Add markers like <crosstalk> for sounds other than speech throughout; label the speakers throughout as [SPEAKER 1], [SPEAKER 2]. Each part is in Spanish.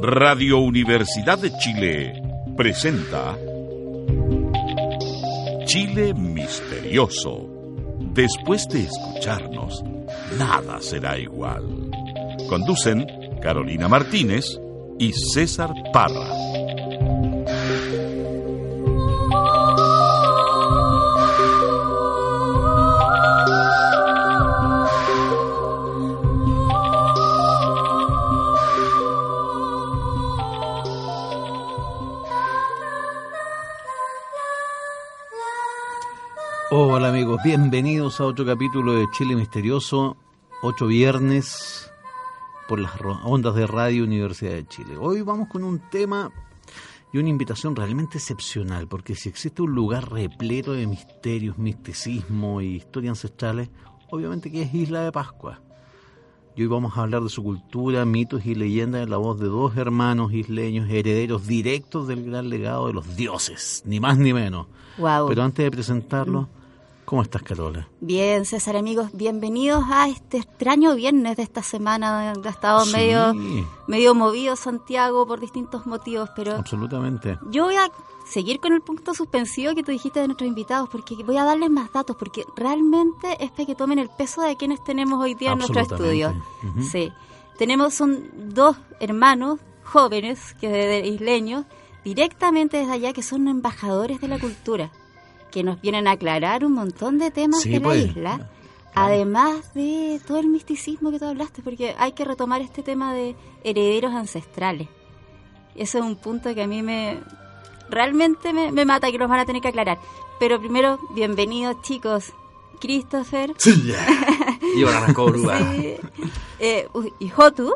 [SPEAKER 1] Radio Universidad de Chile presenta Chile Misterioso. Después de escucharnos, nada será igual. Conducen Carolina Martínez y César Parra.
[SPEAKER 2] Hola amigos, bienvenidos a otro capítulo de Chile Misterioso, ocho viernes por las ondas de Radio Universidad de Chile. Hoy vamos con un tema y una invitación realmente excepcional, porque si existe un lugar repleto de misterios, misticismo y historias ancestrales, obviamente que es Isla de Pascua. Y hoy vamos a hablar de su cultura, mitos y leyendas en la voz de dos hermanos isleños, herederos directos del gran legado de los dioses, ni más ni menos.
[SPEAKER 3] Wow.
[SPEAKER 2] Pero antes de presentarlo, ¿Cómo estás, Carola?
[SPEAKER 3] Bien, César, amigos, bienvenidos a este extraño viernes de esta semana. Ha estado medio, medio movido Santiago por distintos motivos, pero...
[SPEAKER 2] Absolutamente.
[SPEAKER 3] Yo voy a seguir con el punto suspensivo que tú dijiste de nuestros invitados, porque voy a darles más datos, porque realmente es para que tomen el peso de quienes tenemos hoy día en nuestro estudio. Sí. Tenemos, son dos hermanos jóvenes, que de isleños, directamente desde allá, que son embajadores de la cultura que nos vienen a aclarar un montón de temas de la
[SPEAKER 2] pues,
[SPEAKER 3] isla, además de todo el misticismo que tú hablaste, porque hay que retomar este tema de herederos ancestrales. Eso es un punto que a mí me realmente me, mata que nos van a tener que aclarar. Pero primero, bienvenidos chicos. Christopher.
[SPEAKER 4] Sí, y ahora <laughs>
[SPEAKER 3] sí. eh, y Jotu.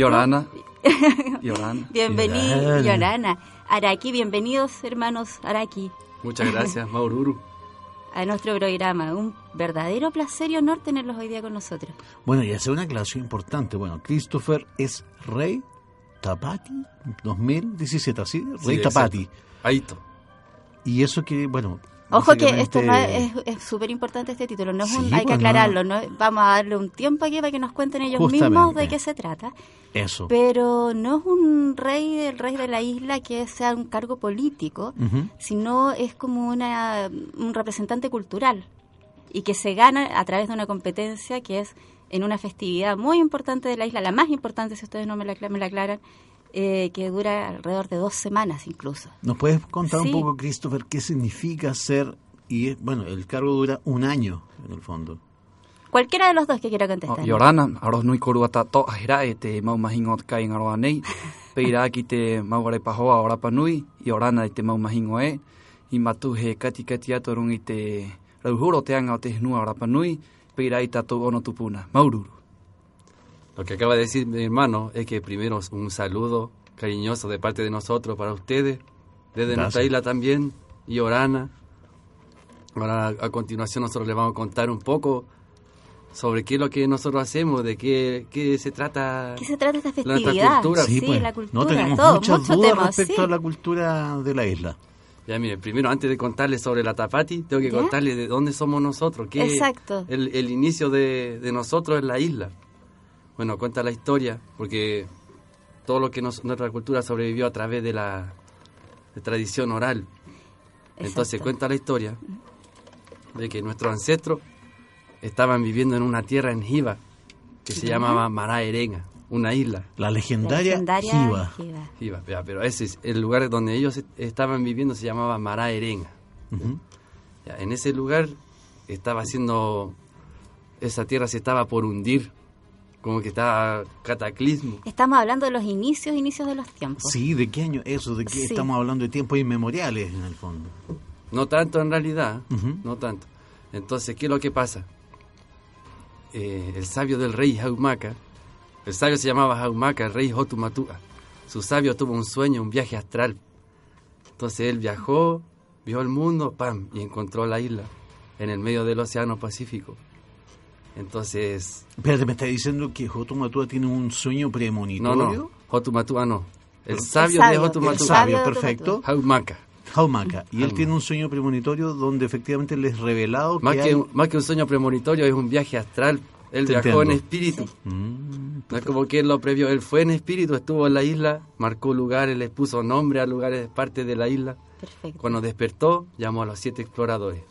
[SPEAKER 4] Yorana. <laughs>
[SPEAKER 3] Bienvenido, Yorana. Araki, bienvenidos hermanos Araki.
[SPEAKER 4] Muchas gracias, Maururu. <laughs>
[SPEAKER 3] A nuestro programa. Un verdadero placer y honor tenerlos hoy día con nosotros.
[SPEAKER 2] Bueno, y hacer una aclaración importante. Bueno, Christopher es Rey Tapati 2017, ¿así? Rey Tapati.
[SPEAKER 4] Ahí
[SPEAKER 2] Y eso que, bueno,
[SPEAKER 3] Ojo que esto no es súper importante este título, no es un, hay que pues aclararlo, no. vamos a darle un tiempo aquí para que nos cuenten ellos mismos de qué se trata.
[SPEAKER 2] Eso.
[SPEAKER 3] Pero no es un rey del rey de la isla que sea un cargo político, sino es como una, un representante cultural y que se gana a través de una competencia que es en una festividad muy importante de la isla, la más importante si ustedes no me la, me la aclaran, eh, que dura alrededor de dos semanas incluso.
[SPEAKER 2] ¿Nos puedes contar un poco, Christopher, qué significa ser, y bueno, el cargo dura un año en el fondo?
[SPEAKER 3] Cualquiera de los dos que quiera contestar.
[SPEAKER 4] Yorana, aros nui korua to ahira e te mau mahingo kai ngaroa nei. <laughs> Peira ki te mau gare pahoa ora panui, Yorana te mau mahingo e. I matu he kati kati atorung i te rauhuro te anga o te hnua ora panui, peira i tatu ono tupuna. Maururu. Lo que acaba de decir mi hermano es que primero un saludo cariñoso de parte de nosotros para ustedes, desde nuestra isla también, y Orana. Ahora a continuación nosotros les vamos a contar un poco sobre qué es lo que nosotros hacemos, de qué, qué se trata.
[SPEAKER 3] ¿Qué se trata esta festividad?
[SPEAKER 2] cultura. Sí,
[SPEAKER 3] pues,
[SPEAKER 2] la cultura. No tenemos muchas dudas respecto a la cultura de la isla.
[SPEAKER 4] Ya, mire, primero antes de contarles sobre la Tapati, tengo que contarles de dónde somos nosotros, qué
[SPEAKER 3] Exacto.
[SPEAKER 4] El, el inicio de, de nosotros en la isla bueno, cuenta la historia, porque todo lo que nuestra cultura sobrevivió a través de la tradición oral. Entonces cuenta la historia de que nuestros ancestros estaban viviendo en una tierra en Jiva que se llamaba Mará Erenga, una isla.
[SPEAKER 2] La legendaria, Jiva.
[SPEAKER 4] Jiva. pero ese es el lugar donde ellos estaban viviendo se llamaba Mará Erenga. en ese lugar estaba haciendo, esa tierra se estaba por hundir como que está cataclismo.
[SPEAKER 3] Estamos hablando de los inicios, inicios de los tiempos.
[SPEAKER 2] Sí, ¿de qué año eso? ¿De qué estamos hablando de tiempos inmemoriales en el fondo?
[SPEAKER 4] No tanto en realidad, no tanto. Entonces, ¿qué es lo que pasa?
[SPEAKER 5] eh, el sabio del rey Jaumaca, el sabio se llamaba Jaumaca, el rey Hotumatua. Su sabio tuvo un sueño, un viaje astral. Entonces él viajó, vio el mundo, pam, y encontró la isla en el medio del Océano Pacífico. Entonces...
[SPEAKER 2] Espérate, ¿me está diciendo que Hotumatua tiene un sueño premonitorio?
[SPEAKER 5] No, no, Hotumatua no. El sabio, de Hotumatua.
[SPEAKER 2] El sabio, perfecto.
[SPEAKER 5] Jaumaca.
[SPEAKER 2] Jaumaca. Y él tiene un sueño premonitorio donde efectivamente les revelado
[SPEAKER 5] más
[SPEAKER 2] que,
[SPEAKER 5] Más que un sueño premonitorio, es un viaje astral. Él viajó en espíritu. Mm, no es como que él lo previó. Él fue en espíritu, estuvo en la isla, marcó lugares, les puso nombre a lugares, parte de la isla. Perfecto. Cuando despertó, llamó a los siete exploradores.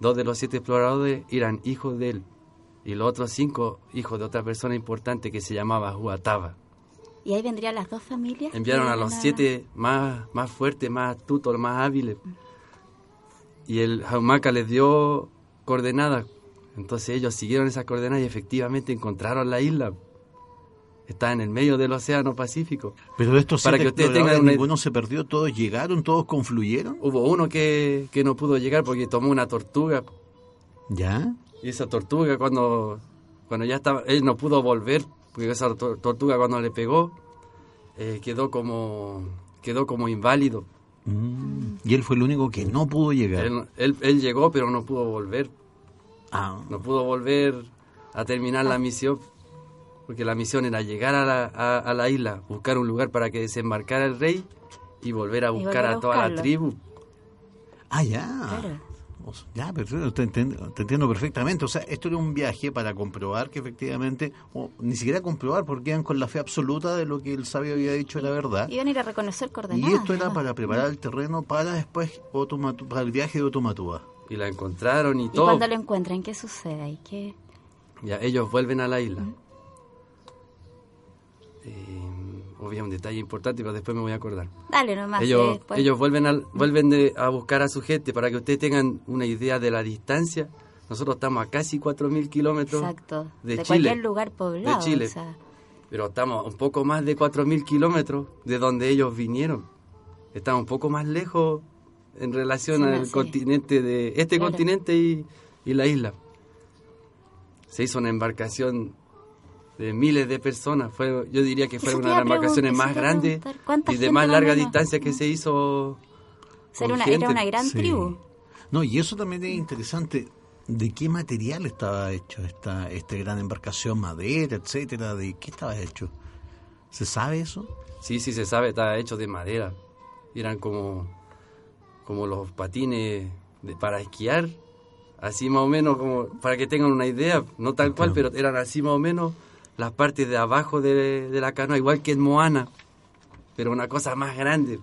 [SPEAKER 5] Dos de los siete exploradores eran hijos de él. Y los otros cinco, hijos de otra persona importante que se llamaba Huataba.
[SPEAKER 3] ¿Y ahí vendrían las dos familias?
[SPEAKER 5] Enviaron a los siete más, más fuertes, más astutos, más hábiles. Y el Jaumaca les dio coordenadas. Entonces ellos siguieron esas coordenadas y efectivamente encontraron la isla. Está en el medio del Océano Pacífico.
[SPEAKER 2] Pero estos Para que ustedes tengan ninguno se perdió, todos llegaron, todos confluyeron.
[SPEAKER 5] Hubo uno que, que no pudo llegar porque tomó una tortuga.
[SPEAKER 2] ¿Ya?
[SPEAKER 5] Y esa tortuga cuando, cuando ya estaba, él no pudo volver porque esa tortuga cuando le pegó eh, quedó como quedó como inválido.
[SPEAKER 2] Mm. Y él fue el único que no pudo llegar.
[SPEAKER 5] Él, él, llegó pero no pudo volver.
[SPEAKER 2] Ah.
[SPEAKER 5] No pudo volver a terminar la misión porque la misión era llegar a la, a, la, isla, buscar un lugar para que desembarcara el rey y volver a buscar a, toda la tribu.
[SPEAKER 2] Ah, ya. Ya, perfecto, te entiendo, perfectamente. O sea, esto era un viaje para comprobar que efectivamente, o ni siquiera comprobar, porque iban con la fe absoluta de lo que el sabio había dicho era verdad.
[SPEAKER 3] Iban a ir a reconocer coordenadas.
[SPEAKER 2] Y esto era para preparar el terreno para después para el viaje de Otomatúa.
[SPEAKER 5] Y la encontraron y, todo.
[SPEAKER 3] ¿Y cuando lo encuentran, qué sucede? ¿Y qué?
[SPEAKER 5] Ya, ellos vuelven a la isla obviamente un detalle importante, pero después me voy a acordar.
[SPEAKER 3] Dale nomás.
[SPEAKER 5] Ellos, ellos vuelven, a, vuelven a buscar a su gente para que ustedes tengan una idea de la distancia. Nosotros estamos a casi 4.000 kilómetros de,
[SPEAKER 3] de,
[SPEAKER 5] Chile.
[SPEAKER 3] cualquier lugar poblado.
[SPEAKER 5] De Chile. Pero estamos un poco más de 4.000 kilómetros de donde ellos vinieron. Estamos un poco más lejos en relación al continente de este continente y, y la isla. Se hizo una embarcación de miles de personas. Fue, yo diría que fue una de las embarcaciones más grandes y de más larga distancia que se hizo.
[SPEAKER 3] Era una, era una gran tribu.
[SPEAKER 2] No, y eso también es interesante. ¿De qué material estaba hecho esta, esta gran embarcación? ¿Madera, etcétera? ¿De qué estaba hecho? ¿Se sabe eso?
[SPEAKER 5] Sí, sí, se sabe. Estaba hecho de madera. Eran como, como los patines de, para esquiar. Así más o menos, como para que tengan una idea. No tal cual, pero eran así más o menos las partes de abajo de, la canoa, igual que en Moana, pero una cosa más grande.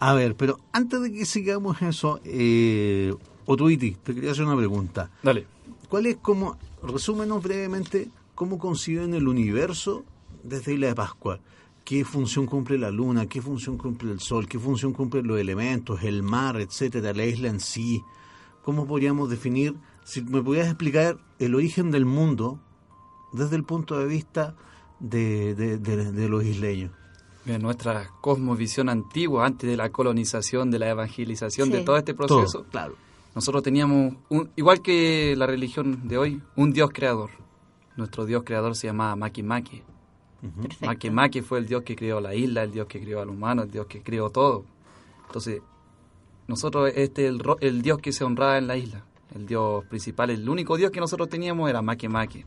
[SPEAKER 2] A ver, pero antes de que sigamos eso, eh, Otuiti, te quería hacer una pregunta.
[SPEAKER 5] Dale.
[SPEAKER 2] ¿Cuál es como, resúmenos brevemente, cómo conciben el universo desde Isla de Pascua? ¿Qué función cumple la luna? ¿Qué función cumple el sol? ¿Qué función cumplen los elementos, el mar, etcétera, la isla en sí? ¿Cómo podríamos definir, si me pudieras explicar el origen del mundo desde el punto de vista de, de, los isleños.
[SPEAKER 5] nuestra cosmovisión antigua, antes de la colonización, de la evangelización, de todo este proceso,
[SPEAKER 2] claro.
[SPEAKER 5] nosotros teníamos, un, igual que la religión de hoy, un Dios creador. Nuestro Dios creador se llamaba Maki Maki. Maki Maki fue el Dios que creó la isla, el Dios que creó al humano, el Dios que creó todo. Entonces, nosotros, este el, el Dios que se honraba en la isla, el Dios principal, el único Dios que nosotros teníamos era Maki Maki.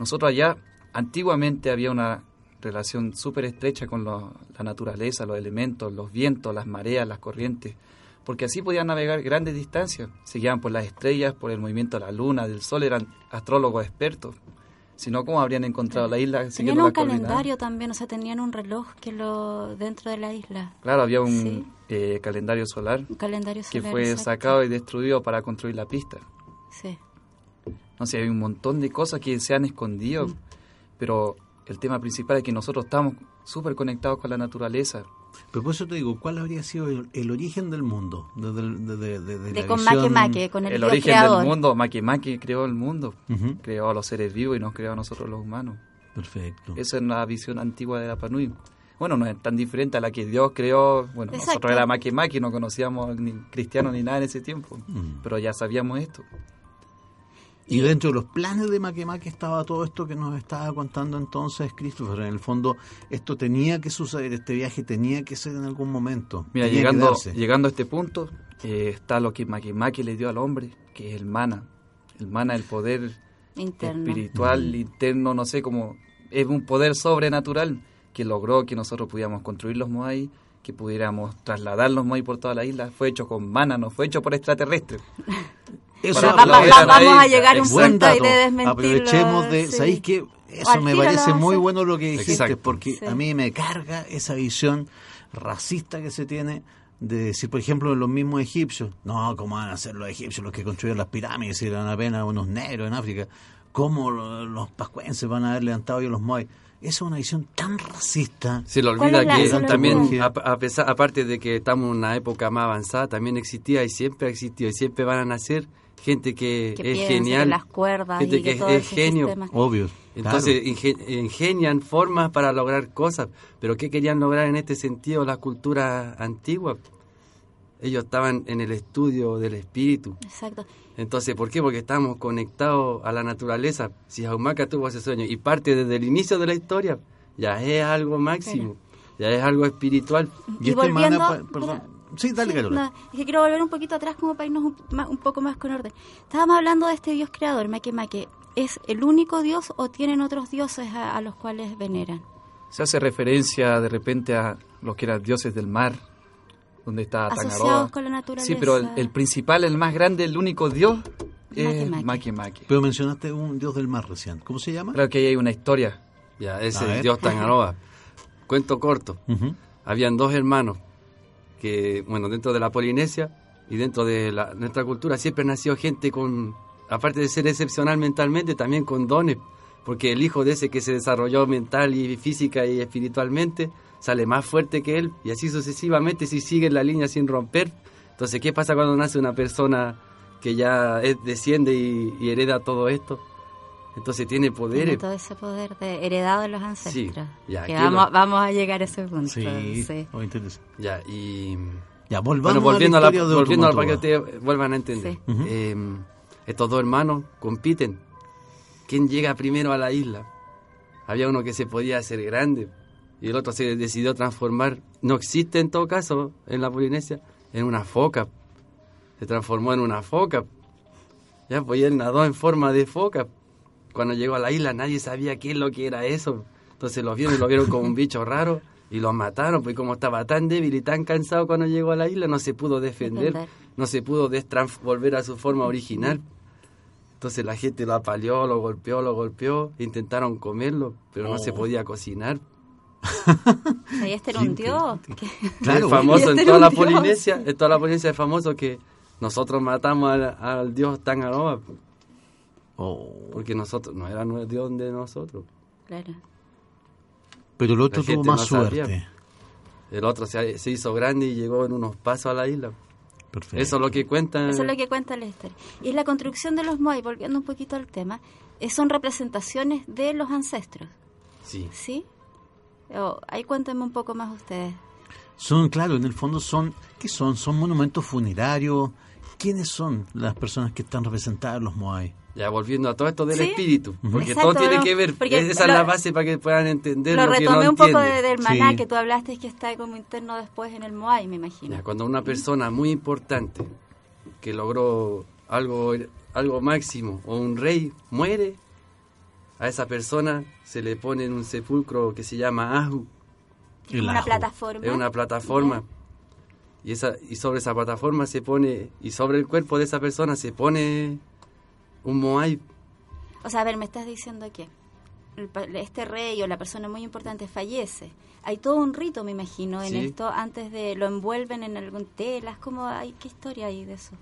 [SPEAKER 5] Nosotros allá antiguamente había una relación súper estrecha con la naturaleza, los elementos, los vientos, las mareas, las corrientes, porque así podían navegar grandes distancias. Se guiaban por las estrellas, por el movimiento de la luna, del sol, eran astrólogos expertos. Si no, ¿cómo habrían encontrado la isla?
[SPEAKER 3] Tenían un calendario también, o sea, tenían un reloj que lo dentro de la isla.
[SPEAKER 5] Claro, había un eh, calendario solar.
[SPEAKER 3] Un calendario
[SPEAKER 5] solar. Que fue sacado y destruido para construir la pista.
[SPEAKER 3] Sí.
[SPEAKER 5] No sé, hay un montón de cosas que se han escondido, mm. pero el tema principal es que nosotros estamos súper conectados con la naturaleza.
[SPEAKER 2] Pero por eso te digo, ¿cuál habría sido el, origen del mundo?
[SPEAKER 3] De, con Make con el,
[SPEAKER 5] el origen del mundo, Make creó el mundo, creó a los seres vivos y nos creó a nosotros los humanos.
[SPEAKER 2] Perfecto.
[SPEAKER 5] Esa es la visión antigua de la Panui. Bueno, no es tan diferente a la que Dios creó. Bueno, nosotros era Make no conocíamos ni cristianos ni nada en ese tiempo, mm. pero ya sabíamos esto.
[SPEAKER 2] Y dentro de los planes de Makemake estaba todo esto que nos estaba contando entonces Christopher. En el fondo, esto tenía que suceder, este viaje tenía que ser en algún momento.
[SPEAKER 5] Mira, llegando, llegando a este punto, eh, está lo que Makemake le dio al hombre, que es el mana. El mana, el poder espiritual, interno, no sé cómo. Es un poder sobrenatural que logró que nosotros pudiéramos construir los Moai, que pudiéramos trasladar los Moai por toda la isla. Fue hecho con mana, no fue hecho por extraterrestres. <laughs>
[SPEAKER 3] Eso vamos a llegar a un punto de desmentirlo.
[SPEAKER 2] Aprovechemos de, ¿sabéis qué? Eso me parece muy bueno lo que dijiste, porque a mí me carga esa visión racista que se tiene de decir, por ejemplo, los mismos egipcios, no, ¿cómo van a ser los egipcios los que construyeron las pirámides y eran apenas unos negros en África? ¿Cómo los pascuenses van a haber levantado yo los moai? Esa es una visión tan racista.
[SPEAKER 5] Se le olvida que también, a, pesar, aparte de que estamos en una época más avanzada, también existía y siempre ha existido y siempre van a nacer gente que, es genial,
[SPEAKER 3] las cuerdas
[SPEAKER 5] gente que, es genio,
[SPEAKER 2] obvio.
[SPEAKER 5] Entonces ingenian formas para lograr cosas, pero ¿qué querían lograr en este sentido la cultura antigua? Ellos estaban en el estudio del espíritu.
[SPEAKER 3] Exacto.
[SPEAKER 5] Entonces, ¿por qué? Porque estamos conectados a la naturaleza. Si Jaumaca tuvo ese sueño y parte desde el inicio de la historia, ya es algo máximo, ya es algo espiritual.
[SPEAKER 3] Y, este volviendo, Sí, dale, es que quiero volver un poquito atrás como para irnos un, poco más con orden. Estábamos hablando de este Dios creador, Make Make. ¿Es el único Dios o tienen otros dioses a, los cuales veneran?
[SPEAKER 5] Se hace referencia de repente a los que eran dioses del mar, donde está
[SPEAKER 3] Asociados con la naturaleza.
[SPEAKER 5] Sí, pero el, principal, el más grande, el único Dios es Make Make.
[SPEAKER 2] Pero mencionaste un Dios del mar recién. ¿Cómo se llama?
[SPEAKER 5] Claro que ahí hay una historia. Ya, ese es el Dios Tangaroa. <laughs> Cuento corto. Habían dos hermanos que, bueno, dentro de la Polinesia y dentro de nuestra cultura siempre nació gente con, aparte de ser excepcional mentalmente, también con dones, porque el hijo de ese que se desarrolló mental y física y espiritualmente sale más fuerte que él y así sucesivamente si sigue la línea sin romper. Entonces, ¿qué pasa cuando nace una persona que ya es, desciende y hereda todo esto? Entonces tiene poder.
[SPEAKER 3] Tiene todo ese poder de heredado de los ancestros. Sí, ya, que vamos, vamos, a llegar a ese punto. Sí, sí.
[SPEAKER 5] Ya, y.
[SPEAKER 2] Ya, volvamos volviendo a la, de
[SPEAKER 5] volviendo a para que ustedes vuelvan a entender. Em, estos dos hermanos compiten. ¿Quién llega primero a la isla? Había uno que se podía hacer grande y el otro se decidió transformar. No existe en todo caso en la Polinesia, en una foca. Se transformó en una foca. Ya, pues él nadó en forma de foca cuando llegó a la isla nadie sabía qué es lo que era eso. Entonces los vieron y lo vieron como un bicho raro y lo mataron, pues como estaba tan débil y tan cansado cuando llegó a la isla, no se pudo defender, no se pudo volver a su forma original. Entonces la gente lo apaleó, lo golpeó, lo golpeó, intentaron comerlo, pero no se oh. podía cocinar.
[SPEAKER 3] Y este era un dios.
[SPEAKER 5] Claro, es famoso este en toda la Polinesia, en toda la Polinesia es famoso que nosotros matamos al, al dios Tangaroa. Oh. Porque nosotros, no era Dios de nosotros.
[SPEAKER 3] Claro.
[SPEAKER 2] Pero el otro tuvo más suerte.
[SPEAKER 5] El otro se, hizo grande y llegó en unos pasos a la isla. Perfecto. Eso es lo que cuenta.
[SPEAKER 3] Eso es lo que cuenta la historia. Y es la construcción de los Moai, volviendo un poquito al tema, eh, son representaciones de los ancestros.
[SPEAKER 5] Sí.
[SPEAKER 3] ¿Sí? ahí cuéntenme un poco más ustedes.
[SPEAKER 2] Son, claro, en el fondo son, ¿qué son? Son monumentos funerarios. ¿Quiénes son las personas que están representadas en los Moai?
[SPEAKER 5] Ya volviendo a todo esto del espíritu, porque todo tiene que ver, esa es la base para que puedan entender lo,
[SPEAKER 3] retomé
[SPEAKER 5] un
[SPEAKER 3] poco del maná que tú hablaste que está como interno después en el Moai, me imagino.
[SPEAKER 5] cuando una persona muy importante que logró algo algo máximo o un rey muere, a esa persona se le pone en un sepulcro que se llama Ahu.
[SPEAKER 3] Es una plataforma.
[SPEAKER 5] Es una plataforma. Y, esa, y sobre esa plataforma se pone, y sobre el cuerpo de esa persona se pone un Moai.
[SPEAKER 3] O sea, a ver, me estás diciendo que este rey o la persona muy importante fallece. Hay todo un rito, me imagino, en esto, antes de lo envuelven en algún telas, ¿cómo hay, ¿qué historia hay de eso?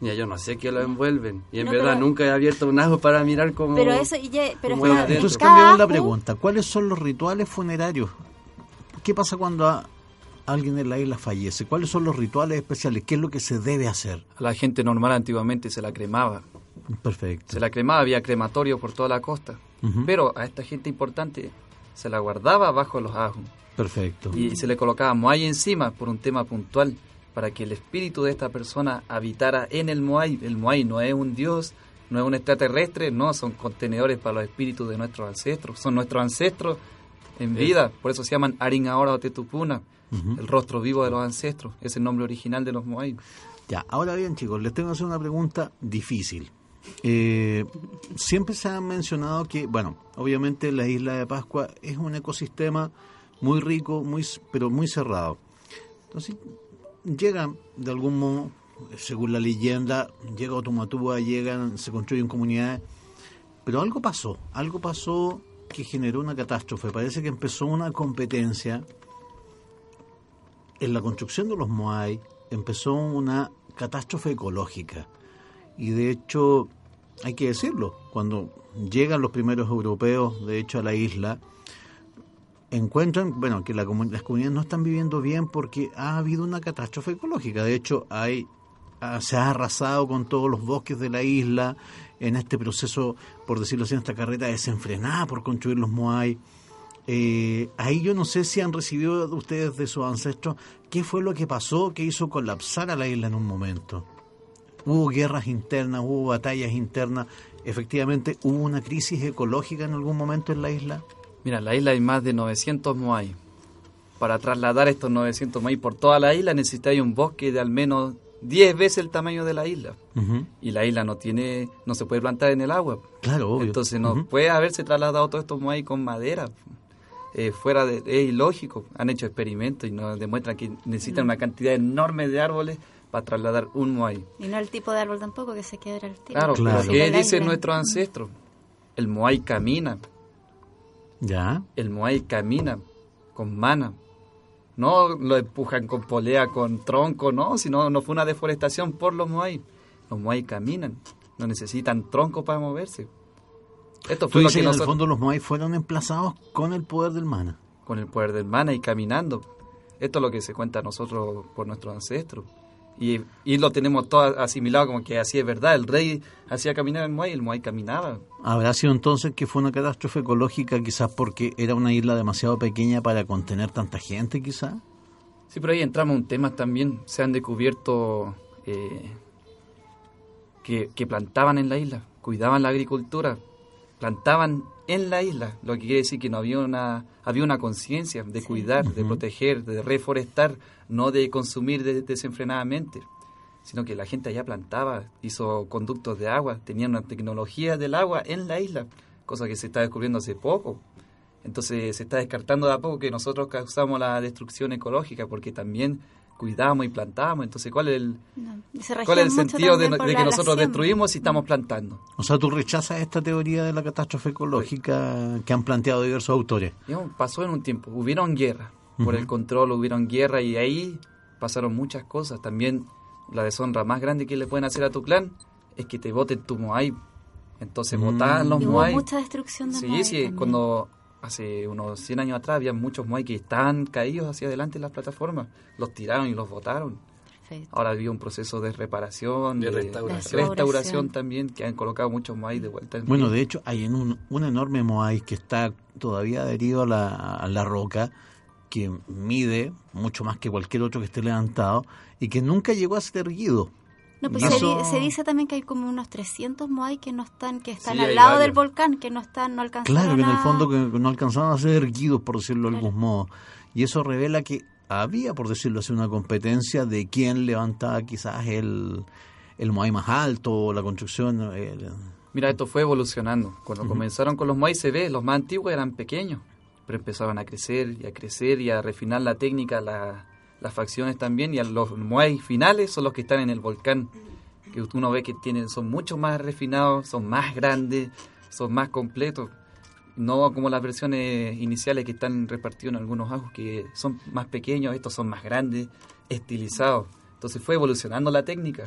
[SPEAKER 5] Ya, yo no sé qué lo envuelven. Y en verdad nunca he abierto un ajo para mirar cómo.
[SPEAKER 3] Pero eso, pero
[SPEAKER 2] Entonces cambiamos la pregunta: ¿cuáles son los rituales funerarios? ¿Qué pasa cuando alguien en la isla fallece? ¿Cuáles son los rituales especiales? ¿Qué es lo que se debe hacer?
[SPEAKER 5] A la gente normal antiguamente se la cremaba.
[SPEAKER 2] Perfecto.
[SPEAKER 5] Se la cremaba, había crematorio por toda la costa. Pero a esta gente importante se la guardaba bajo los ajos.
[SPEAKER 2] Perfecto.
[SPEAKER 5] Y se le colocaba moai encima por un tema puntual, para que el espíritu de esta persona habitara en el moai. El moai no es un dios
[SPEAKER 4] No es un extraterrestre, no, son contenedores para los espíritus de nuestros ancestros. Son nuestros ancestros en vida, por eso se llaman Arin ahora o Tetupuna, el rostro vivo de los ancestros. Es el nombre original de los Moai.
[SPEAKER 2] Ya, ahora bien, chicos, les tengo que hacer una pregunta difícil. Eh, siempre se ha mencionado que, bueno, obviamente la isla de Pascua es un ecosistema muy rico, muy pero muy cerrado. Entonces, llegan de algún modo, según la leyenda, llega Otumatúa, llegan, se construyen comunidades, pero algo pasó, algo pasó que generó una catástrofe. Parece que empezó una competencia en la construcción de los Moai, empezó una catástrofe ecológica. Y de hecho, hay que decirlo, cuando llegan los primeros europeos, de hecho, a la isla, encuentran, bueno, que las comunidades no están viviendo bien porque ha habido una catástrofe ecológica. De hecho, hay se ha arrasado con todos los bosques de la isla en este proceso, por decirlo así, en esta carreta desenfrenada por construir los Moai. Eh, ahí yo no sé si han recibido ustedes de sus ancestros qué fue lo que pasó que hizo colapsar a la isla en un momento. Hubo guerras internas, hubo batallas internas, efectivamente hubo una crisis ecológica en algún momento en la isla.
[SPEAKER 4] Mira, en la isla hay más de 900 moai. Para trasladar estos 900 moai por toda la isla necesitáis un bosque de al menos 10 veces el tamaño de la isla. Y la isla no tiene, no se puede plantar en el agua.
[SPEAKER 2] Claro, obvio.
[SPEAKER 4] Entonces no puede haberse trasladado todos estos moai con madera. Eh, fuera de, es ilógico. Han hecho experimentos y nos demuestran que necesitan una cantidad enorme de árboles para trasladar un moai.
[SPEAKER 3] Y no el tipo de árbol tampoco, que se queda el tipo.
[SPEAKER 4] Claro, claro. ¿qué dice nuestro ancestro? El moai camina.
[SPEAKER 2] ¿Ya?
[SPEAKER 4] El moai camina con mana. No lo empujan con polea, con tronco, no, sino no fue una deforestación por los moai. Los moai caminan, no necesitan tronco para moverse.
[SPEAKER 2] Esto fue lo que en el fondo los Moai fueron emplazados con el poder del mana.
[SPEAKER 4] Con el poder del mana y caminando. Esto es lo que se cuenta a nosotros por nuestros ancestros. Y, y lo tenemos todo asimilado como que así es verdad. El rey hacía caminar el Moai el Moai caminaba.
[SPEAKER 2] ¿Habrá sido entonces que fue una catástrofe ecológica quizás porque era una isla demasiado pequeña para contener tanta gente quizás?
[SPEAKER 4] Sí, pero ahí entramos en un tema también. Se han descubierto eh, que, que plantaban en la isla, cuidaban la agricultura, plantaban en la isla, lo que quiere decir que no había una había una conciencia de cuidar, de proteger, de reforestar, no de consumir desenfrenadamente, sino que la gente allá plantaba, hizo conductos de agua, tenía una tecnología del agua en la isla, cosa que se está descubriendo hace poco. Entonces se está descartando de a poco que nosotros causamos la destrucción ecológica, porque también cuidamos y plantamos. Entonces, ¿cuál es el, ¿cuál es el sentido de, que nosotros destruimos y estamos plantando?
[SPEAKER 2] O sea, tú rechazas esta teoría de la catástrofe ecológica que han planteado diversos autores.
[SPEAKER 4] pasó en un tiempo, hubieron guerra, por el control hubieron guerra y ahí pasaron muchas cosas. También la deshonra más grande que le pueden hacer a tu clan es que te voten tu Moai. Entonces mm. los Moai.
[SPEAKER 3] Hubo mucha destrucción de
[SPEAKER 4] Sí, sí, cuando hace unos 100 años atrás había muchos Moai que estaban caídos hacia adelante en las plataformas. Los tiraron y los botaron. Ahora había un proceso de reparación, de, restauración. también, que han colocado muchos Moai de vuelta.
[SPEAKER 2] bueno, de hecho, hay un, un enorme Moai que está todavía adherido a la, a la roca, que mide mucho más que cualquier otro que esté levantado y que nunca llegó a ser erguido.
[SPEAKER 3] No, pues se, dice también que hay como unos 300 Moai que no están, que están al lado del volcán, que no están, no alcanzaron
[SPEAKER 2] Claro, que en el fondo que no alcanzaron a ser erguidos, por decirlo de algún modo. Y eso revela que había, por decirlo así, una competencia de quién levantaba quizás el, el Moai más alto, la construcción.
[SPEAKER 4] Mira, esto fue evolucionando. Cuando comenzaron con los Moai se ve, los más antiguos eran pequeños, pero empezaban a crecer y a crecer y a refinar la técnica, la las facciones también y los muay finales son los que están en el volcán que uno ve que tienen son mucho más refinados son más grandes son más completos no como las versiones iniciales que están repartidos en algunos ajos que son más pequeños estos son más grandes estilizados. Entonces fue evolucionando la técnica.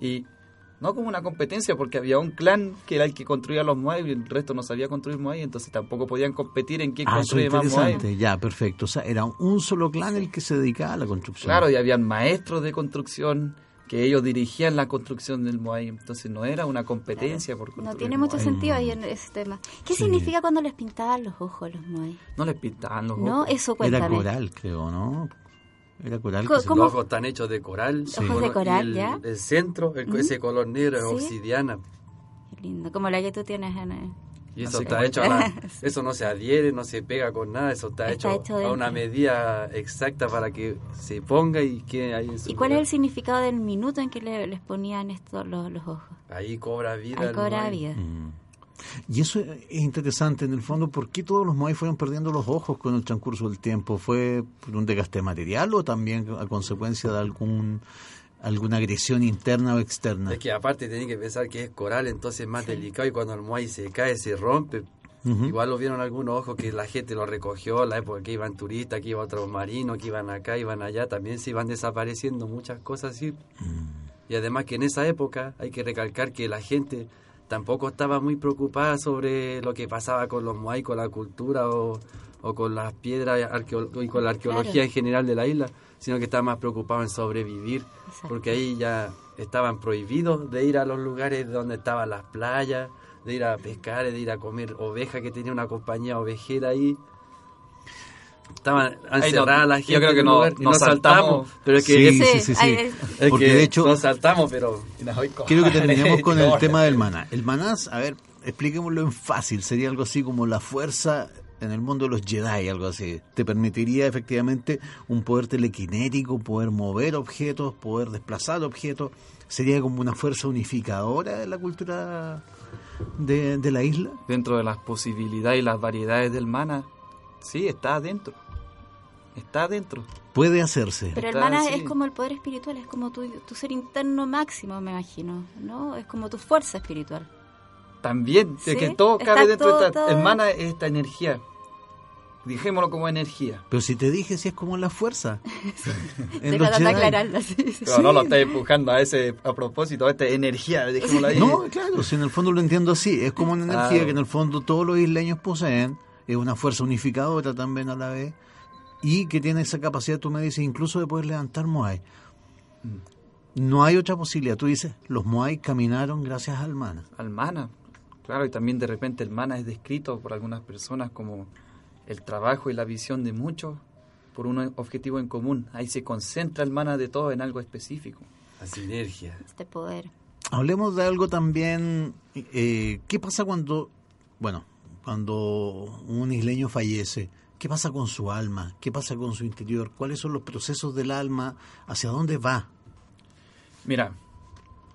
[SPEAKER 4] Y no como una competencia, porque había un clan que era el que construía los Moai y el resto no sabía construir Moai, entonces tampoco podían competir en quién ah, construye más Moai.
[SPEAKER 2] Ya, perfecto. O sea, era un solo clan el que se dedicaba a la construcción.
[SPEAKER 4] Claro, y habían maestros de construcción que ellos dirigían la construcción del Moai, entonces no era una competencia por
[SPEAKER 3] No tiene mucho sentido ahí en ese tema. ¿Qué significa cuando les pintaban los ojos a los Moai?
[SPEAKER 4] No les pintaban los ojos.
[SPEAKER 3] No, eso cuéntame.
[SPEAKER 2] Era coral, creo, ¿no? Era coral.
[SPEAKER 5] Los ojos están hechos de coral.
[SPEAKER 3] Ojos de coral,
[SPEAKER 5] el,
[SPEAKER 3] ¿ya?
[SPEAKER 5] El centro, ese color negro es obsidiana.
[SPEAKER 3] lindo, como la que tú tienes en el...
[SPEAKER 4] Y eso está hecho, <laughs> eso no se adhiere, no se pega con nada, eso está, hecho, a una medida exacta para que se ponga y quede ahí en su
[SPEAKER 3] ¿Y cuál es el significado del minuto en que les ponían estos los, ojos?
[SPEAKER 4] Ahí cobra vida.
[SPEAKER 3] Ahí cobra vida.
[SPEAKER 2] Mm. Y eso es interesante, en el fondo, ¿por qué todos los Moai fueron perdiendo los ojos con el transcurso del tiempo? ¿Fue por un desgaste material o también a consecuencia de algún alguna agresión interna o externa.
[SPEAKER 4] Es que aparte tienen que pensar que es coral, entonces es más delicado y cuando el muay se cae, se rompe. Igual lo vieron algunos ojos que la gente lo recogió, la época que iban turistas, que iban otros marinos, que iban acá, iban allá, también se iban desapareciendo muchas cosas así. Mm. Y además que en esa época hay que recalcar que la gente tampoco estaba muy preocupada sobre lo que pasaba con los muay, con la cultura o, con las piedras y con la arqueología en general de la isla sino que estaba más preocupado en sobrevivir, porque ahí ya estaban prohibidos de ir a los lugares donde estaban las playas, de ir a pescar, de ir a comer oveja, que tenía una compañía ovejera ahí. Estaban encerradas la gente.
[SPEAKER 2] Yo creo que no, nos, saltamos, pero es que sí, sí, sí, porque de hecho
[SPEAKER 4] nos saltamos, pero
[SPEAKER 2] quiero que <laughs> terminemos con el tema del maná. El maná, a ver, expliquémoslo en fácil, sería algo así como la fuerza en el mundo de los Jedi, algo así. Te permitiría efectivamente un poder telequinético, poder mover objetos, poder desplazar objetos. Sería como una fuerza unificadora de la cultura de, la isla.
[SPEAKER 4] Dentro de las posibilidades y las variedades del mana, sí, está adentro. Está adentro.
[SPEAKER 2] Puede hacerse.
[SPEAKER 3] Pero el mana es como el poder espiritual, es como tu, tu ser interno máximo, me imagino, ¿no? Es como tu fuerza espiritual.
[SPEAKER 4] También, es que todo cabe dentro de esta... El mana es esta energía Dijémoslo como energía.
[SPEAKER 2] Pero si te dije si es como la fuerza. <laughs> <laughs>
[SPEAKER 3] en de aclararla, sí,
[SPEAKER 4] Pero no lo estás empujando a ese a propósito, a esta energía, dejémoslo ahí.
[SPEAKER 2] No, claro, si en el fondo lo entiendo así, es como una energía que en el fondo todos los isleños poseen, es una fuerza unificadora también a la vez, y que tiene esa capacidad, tú me dices, incluso de poder levantar Moai. Mm. No hay otra posibilidad. Tú dices, los Moai caminaron gracias al mana.
[SPEAKER 4] Al mana, claro, y también de repente el mana es descrito por algunas personas como el trabajo y la visión de muchos por un objetivo en común. Ahí se concentra el mana de todo en algo específico. La sinergia.
[SPEAKER 3] Este poder.
[SPEAKER 2] Hablemos de algo también. Eh, ¿Qué pasa cuando, bueno, cuando un isleño fallece? ¿Qué pasa con su alma? ¿Qué pasa con su interior? ¿Cuáles son los procesos del alma? ¿Hacia dónde va?
[SPEAKER 4] Mira,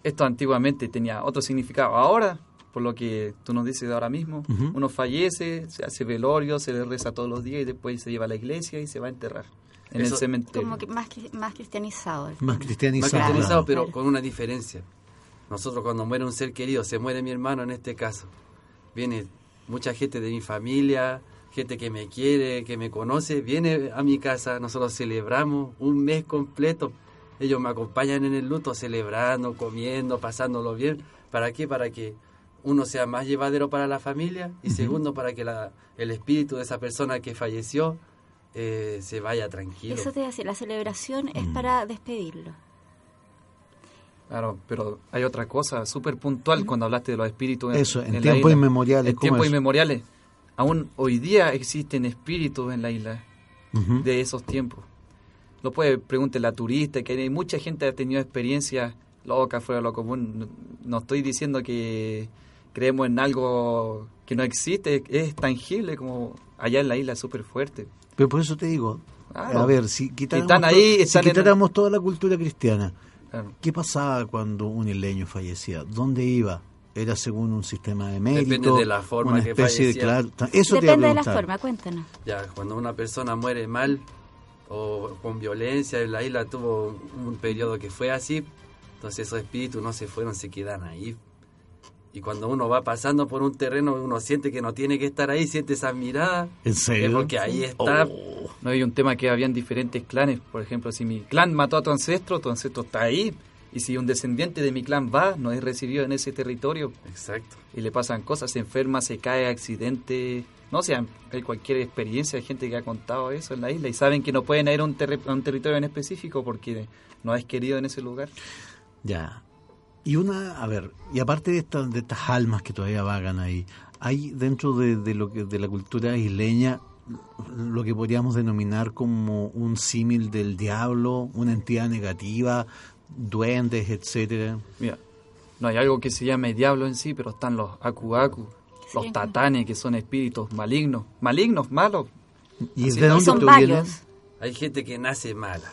[SPEAKER 4] esto antiguamente tenía otro significado. Ahora por lo que tú nos dices ahora mismo. Uno fallece, se hace velorio, se le reza todos los días y después se lleva a la iglesia y se va a enterrar en el cementerio.
[SPEAKER 3] Como que más, más cristianizado.
[SPEAKER 2] Más cristianizado.
[SPEAKER 4] Más cristianizado, pero con una diferencia. Nosotros cuando muere un ser querido, se muere mi hermano en este caso, viene mucha gente de mi familia, gente que me quiere, que me conoce, viene a mi casa, nosotros celebramos un mes completo. Ellos me acompañan en el luto, celebrando, comiendo, pasándolo bien. ¿Para qué? Para que uno sea más llevadero para la familia y segundo para que la, el espíritu de esa persona que falleció eh, se vaya tranquilo.
[SPEAKER 3] Eso te hace, la celebración es mm. para despedirlo.
[SPEAKER 4] Claro, pero hay otra cosa súper puntual cuando hablaste de los espíritus.
[SPEAKER 2] Eso, en, tiempos inmemoriales.
[SPEAKER 4] En tiempos inmemoriales. Aún hoy día existen espíritus en la isla de esos tiempos. Lo puede pregúntele a turistas, que hay mucha gente que ha tenido experiencias locas fuera de lo común. no estoy diciendo que creemos en algo que no existe, es tangible como allá en la isla, súper fuerte.
[SPEAKER 2] Pero por eso te digo, a ver, si quitáramos, ahí, si quitáramos toda la cultura cristiana, ¿qué pasaba cuando un isleño fallecía? ¿Dónde iba? ¿Era según un sistema de mérito?
[SPEAKER 4] Depende de la forma una especie De, claro,
[SPEAKER 3] eso Depende de la forma, cuéntanos.
[SPEAKER 4] Ya, cuando una persona muere mal o con violencia, en la isla tuvo un periodo que fue así, entonces esos espíritus no se fueron, se quedan ahí y cuando uno va pasando por un terreno, uno siente que no tiene que estar ahí, siente esa mirada.
[SPEAKER 2] ¿En serio?
[SPEAKER 4] porque ahí está. Oh. No hay un tema que habían diferentes clanes. Por ejemplo, si mi clan mató a tu ancestro, tu ancestro está ahí. Y si un descendiente de mi clan va, no es recibido en ese territorio. Exacto. Y le pasan cosas, se enferma, se cae, accidente. No sé, hay cualquier experiencia, hay gente que ha contado eso en la isla y saben que no pueden ir a un, a un territorio en específico porque no es querido en ese lugar.
[SPEAKER 2] Ya, y una, a ver, y aparte de, estas de estas almas que todavía vagan ahí, hay dentro de, lo que de la cultura isleña lo que podríamos denominar como un símil del diablo, una entidad negativa, duendes, etcétera.
[SPEAKER 4] Mira, no hay algo que se llame diablo en sí, pero están los aku-aku, los tatanes, que son espíritus malignos, malignos, malos.
[SPEAKER 2] ¿Y
[SPEAKER 3] de dónde son varios.
[SPEAKER 5] Hay gente que nace mala.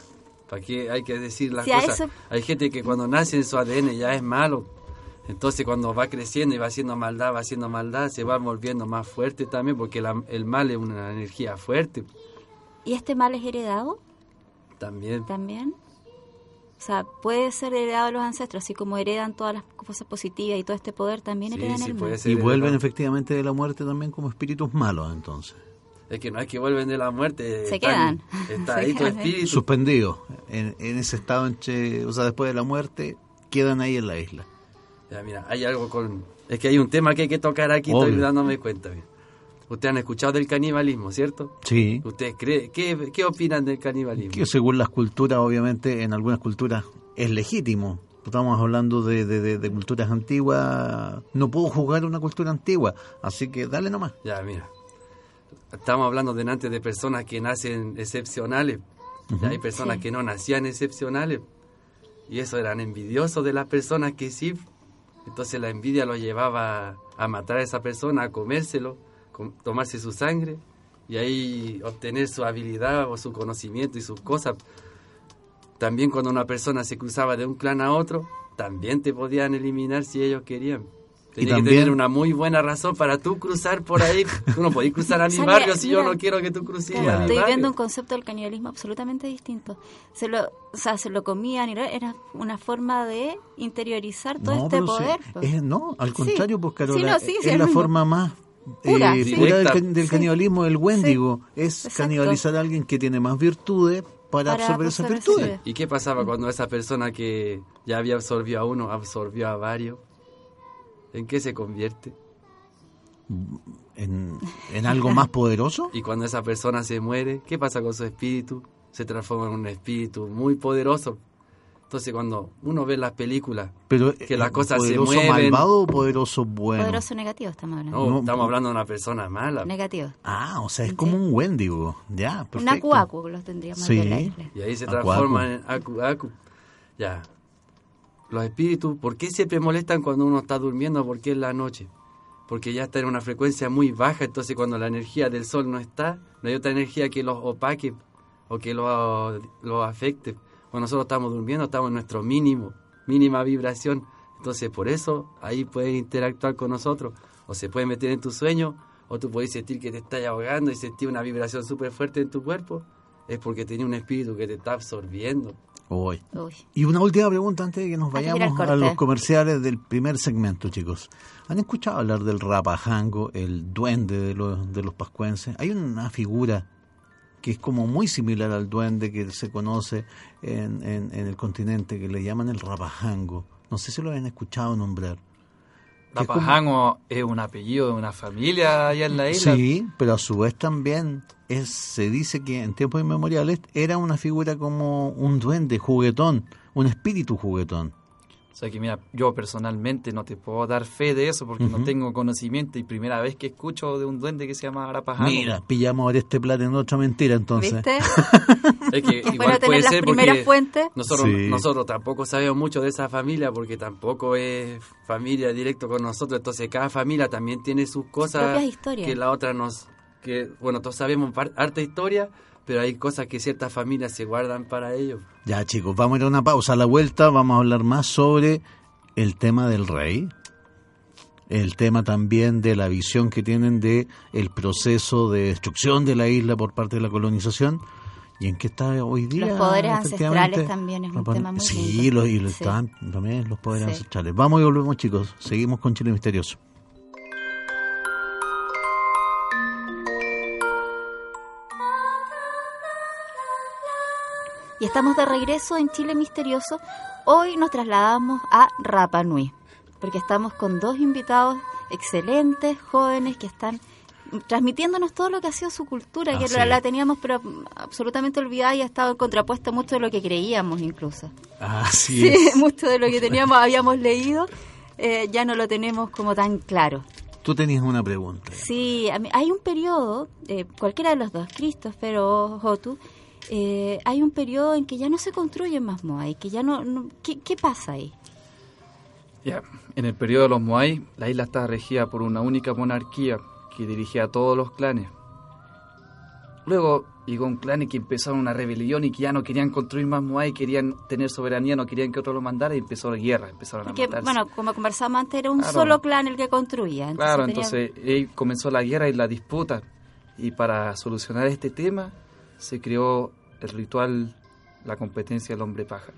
[SPEAKER 5] ¿Para qué hay que decir las cosas? Hay gente que cuando nace en su ADN ya es malo. Entonces cuando va creciendo y va haciendo maldad, va haciendo maldad, se va volviendo más fuerte también, porque el mal es una energía fuerte.
[SPEAKER 3] ¿Y este mal es heredado?
[SPEAKER 5] También.
[SPEAKER 3] También. O sea, puede ser heredado de los ancestros, así como heredan todas las cosas positivas y todo este poder, también heredan el mal.
[SPEAKER 2] Y vuelven efectivamente de la muerte también como espíritus malos, entonces.
[SPEAKER 5] Es que no es que vuelven de la muerte.
[SPEAKER 3] Se quedan.
[SPEAKER 5] Está <laughs> ahí tu espíritu.
[SPEAKER 2] Suspendido. En, ese estado, en o sea, después de la muerte, quedan ahí en la isla.
[SPEAKER 5] Ya, mira, hay algo con... Es que hay un tema que hay que tocar aquí, estoy dándome cuenta. Ustedes han escuchado del canibalismo, ¿cierto?
[SPEAKER 2] Sí.
[SPEAKER 5] ¿Ustedes creen, qué, qué opinan del canibalismo?
[SPEAKER 2] Que según las culturas, obviamente, en algunas culturas es legítimo. Estamos hablando de, de, culturas antiguas. No puedo jugar una cultura antigua, así que dale nomás.
[SPEAKER 5] Ya, mira. Estamos hablando delante de personas que nacen excepcionales. hay personas que no nacían excepcionales. Y eso eran envidiosos de las personas que sí. Entonces la envidia lo llevaba a matar a esa persona, a comérselo tomarse su sangre y ahí obtener su habilidad o su conocimiento y sus cosas. También cuando una persona se cruzaba de un clan a otro, también te podían eliminar si ellos querían. Tenía que tener una muy buena razón para tú cruzar por ahí. Tú no podés cruzar a mi barrio si yo no quiero que tú cruces
[SPEAKER 3] Estoy viendo un concepto del canibalismo absolutamente distinto. Se lo, o sea, se lo comían y era una forma de interiorizar todo este poder.
[SPEAKER 2] Pues. no, al contrario, pues Carola, es la forma más Pura, eh, del, canibalismo del Wendigo es canibalizar a alguien que tiene más virtudes para, absorber esas virtudes.
[SPEAKER 5] ¿Y qué pasaba cuando esa persona que ya había absorbido a uno absorbió a varios? ¿En qué se convierte?
[SPEAKER 2] ¿En, en algo más <laughs> poderoso?
[SPEAKER 5] Y cuando esa persona se muere, ¿qué pasa con su espíritu? Se transforma en un espíritu muy poderoso, entonces cuando uno ve las películas,
[SPEAKER 2] Pero,
[SPEAKER 5] que las cosas
[SPEAKER 2] se
[SPEAKER 5] mueven...
[SPEAKER 2] malvado o poderoso bueno?
[SPEAKER 3] Poderoso negativo estamos hablando.
[SPEAKER 5] No, estamos hablando de una persona mala.
[SPEAKER 3] Negativo.
[SPEAKER 2] Ah, o sea, es como un Wendigo. Ya, perfecto. Un
[SPEAKER 3] acuacu los tendríamos
[SPEAKER 2] sí.
[SPEAKER 3] la isla.
[SPEAKER 5] Y ahí se transforma en acu, acu. Ya. Los espíritus, ¿por qué siempre molestan cuando uno está durmiendo? Porque es la noche. Porque ya está en una frecuencia muy baja, entonces cuando la energía del sol no está, no hay otra energía que los opaque o que los, los afecte. Cuando nosotros estamos durmiendo, estamos en nuestro mínimo, mínima vibración. Entonces, por eso, ahí puedes interactuar con nosotros. O se puede meter en tu sueño, o tú puedes sentir que te estás ahogando y sentir una vibración súper fuerte en tu cuerpo. Es porque tiene un espíritu que te está absorbiendo.
[SPEAKER 2] Uy. Y una última pregunta antes de que nos vayamos a los comerciales del primer segmento, chicos. ¿Han escuchado hablar del rapajango, el duende de los, de los pascuenses? Hay una figura que es como muy similar al duende que se conoce en, en, el continente, que le llaman el rapajango. No sé si lo habían escuchado nombrar.
[SPEAKER 4] Rapajango es, un apellido de una familia allá en la isla.
[SPEAKER 2] Sí, pero a su vez también es, se dice que en tiempos inmemoriales era una figura como un duende juguetón, un espíritu juguetón.
[SPEAKER 4] O sea que mira, yo personalmente no te puedo dar fe de eso porque no tengo conocimiento y primera vez que escucho de un duende que se llama Arapajano.
[SPEAKER 2] Mira, pillamos ahora este plato en otra mentira entonces.
[SPEAKER 3] ¿Viste? <laughs>
[SPEAKER 5] es que igual puede ser porque fuentes. Nosotros, nosotros tampoco sabemos mucho de esa familia porque tampoco es familia directo con nosotros, entonces cada familia también tiene sus cosas que la otra nos que bueno, todos sabemos harta historia, pero hay cosas que ciertas familias se guardan para ellos.
[SPEAKER 2] Ya chicos, vamos a ir a una pausa. A la vuelta vamos a hablar más sobre el tema del rey, el tema también de la visión que tienen de el proceso de destrucción de la isla por parte de la colonización y en qué está hoy día.
[SPEAKER 3] Los poderes ancestrales también es un tema muy
[SPEAKER 2] Sí, los, y también los poderes ancestrales. Vamos y volvemos chicos, seguimos con Chile Misterioso.
[SPEAKER 3] Y estamos de regreso en Chile Misterioso. Hoy nos trasladamos a Rapa Nui, porque estamos con dos invitados excelentes, jóvenes, que están transmitiéndonos todo lo que ha sido su cultura, que la, teníamos pero absolutamente olvidada y ha estado contrapuesta mucho de lo que creíamos incluso.
[SPEAKER 2] Así
[SPEAKER 3] sí, <laughs> mucho de lo que teníamos, habíamos leído, eh, ya no lo tenemos como tan claro.
[SPEAKER 2] Tú tenías una pregunta.
[SPEAKER 3] Sí, hay un periodo, eh, cualquiera de los dos, Christopher o Jotu, eh, hay un periodo en que ya no se construyen más Moai, que ya no, ¿qué, pasa ahí?
[SPEAKER 4] Ya, en el periodo de los Moai, la isla estaba regida por una única monarquía que dirigía a todos los clanes. Luego llegó un clan y que empezaron una rebelión y que ya no querían construir más Moai, querían tener soberanía, no querían que otro lo mandara y empezó la guerra, empezaron a
[SPEAKER 3] que, Bueno, como conversábamos antes, era un solo clan el que construía.
[SPEAKER 4] Entonces claro, entonces ahí comenzó la guerra y la disputa. Y para solucionar este tema se creó el ritual, la competencia del hombre pájaro.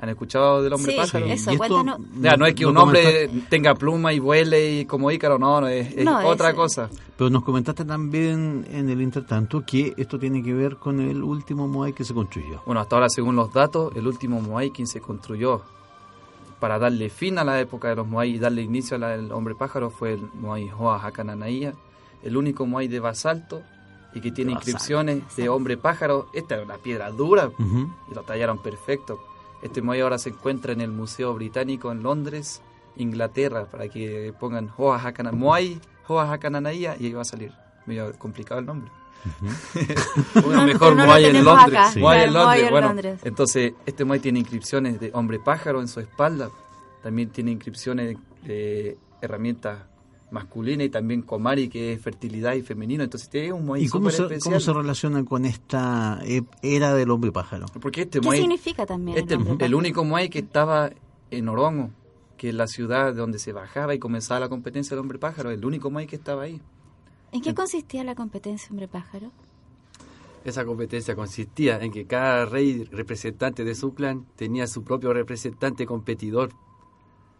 [SPEAKER 4] ¿Han escuchado del hombre pájaro?
[SPEAKER 3] Sí, eso, cuéntanos.
[SPEAKER 4] Ya, no es que un hombre tenga pluma y vuele y como Ícaro, no, no es, otra cosa.
[SPEAKER 2] Pero nos comentaste también en el intertanto que esto tiene que ver con el último Moai que se construyó.
[SPEAKER 4] Bueno, hasta ahora, según los datos, el último Moai quien se construyó para darle fin a la época de los Moai y darle inicio al hombre pájaro fue el Moai Hoa Hakananaia, el único Moai de basalto y que tiene inscripciones de hombre pájaro. Esta es una piedra dura y lo tallaron perfecto este Moai ahora se encuentra en el Museo Británico en Londres, Inglaterra, para que pongan Moai Hoa Hakananaia y ahí va a salir. Medio complicado el nombre. Uh <laughs> mejor Moai en Londres. Moai en Londres. Bueno, entonces este Moai tiene inscripciones de hombre pájaro en su espalda. También tiene inscripciones de herramientas masculina y también Komari, que es fertilidad y femenino. Entonces tiene un Moai
[SPEAKER 2] ¿Y cómo se, cómo se relaciona con esta e, era del hombre pájaro?
[SPEAKER 4] Porque este
[SPEAKER 3] ¿Qué significa también?
[SPEAKER 4] Este, el, el único Moai que estaba en Orongo, que es la ciudad donde se bajaba y comenzaba la competencia del hombre pájaro, el único Moai que estaba ahí.
[SPEAKER 3] ¿En qué consistía la competencia hombre pájaro?
[SPEAKER 5] Esa competencia consistía en que cada rey representante de su clan tenía su propio representante competidor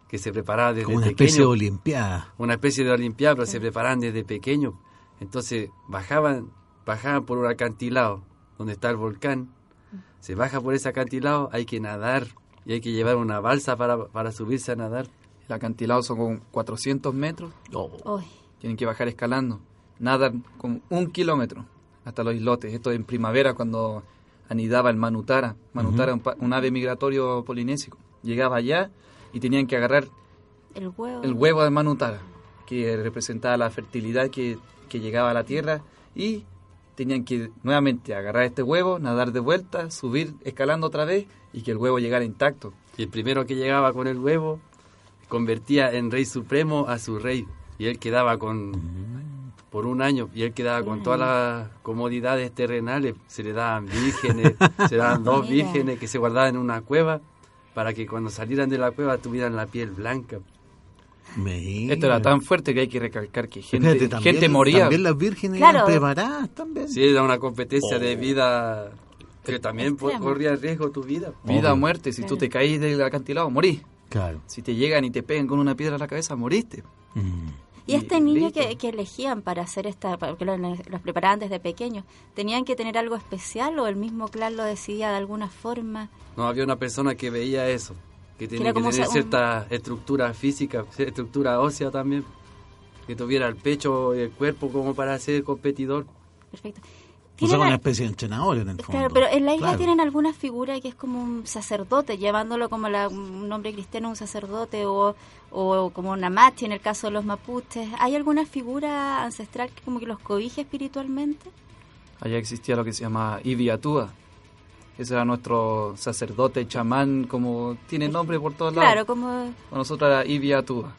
[SPEAKER 5] que se preparaba desde
[SPEAKER 2] Como una especie de olimpiada.
[SPEAKER 5] Una especie de olimpiada, pero se preparaban desde pequeño. Entonces bajaban, bajaban por un acantilado donde está el volcán. Se baja por ese acantilado, hay que nadar y hay que llevar una balsa para, para subirse a nadar.
[SPEAKER 4] El acantilado son como 400 metros. Tienen que bajar escalando. Nadan como un kilómetro hasta los islotes. Esto en primavera cuando anidaba el manutara. Manutara, un, un, ave migratorio polinésico. Llegaba allá y tenían que agarrar
[SPEAKER 3] el huevo,
[SPEAKER 4] el huevo de Manutara, que representaba la fertilidad que, que llegaba a la tierra, y tenían que nuevamente agarrar este huevo, nadar de vuelta, subir escalando otra vez y que el huevo llegara intacto.
[SPEAKER 5] Y el primero que llegaba con el huevo convertía en rey supremo a su rey y él quedaba con por un año y él quedaba con todas las comodidades terrenales, se le daban vírgenes, se daban dos <laughs> vírgenes que se guardaban en una cueva para que cuando salieran de la cueva tuvieran la piel blanca.
[SPEAKER 4] Esto era tan fuerte que hay que recalcar que gente, gente moría.
[SPEAKER 2] También las vírgenes eran preparadas también.
[SPEAKER 5] Sí, era una competencia de oh. vida que también corría riesgo tu vida.
[SPEAKER 4] Vida o muerte, si tú te caís del acantilado, morís. Claro. Si te llegan y te pegan con una piedra a la cabeza, moriste.
[SPEAKER 3] Mm. Y este niño que, elegían para hacer esta, porque los, los preparaban desde pequeños, ¿tenían que tener algo especial o el mismo clan lo decidía de alguna forma?
[SPEAKER 5] No, había una persona que veía eso, que tenía que tener cierta estructura física, estructura ósea también, que tuviera el pecho y el cuerpo como para ser competidor.
[SPEAKER 3] Perfecto.
[SPEAKER 2] O una especie de entrenador en el fondo.
[SPEAKER 3] Claro, pero en la isla tienen alguna figura que es como un sacerdote, llevándolo como un nombre cristiano, un sacerdote, o, o como una machi en el caso de los mapuches. ¿Hay alguna figura ancestral que como que los cobije espiritualmente?
[SPEAKER 4] Allá existía lo que se llama Ibiatúa. Ese era nuestro sacerdote, chamán, como tiene nombre por todos lados.
[SPEAKER 3] Claro, como...
[SPEAKER 4] nosotros era Ibiatúa.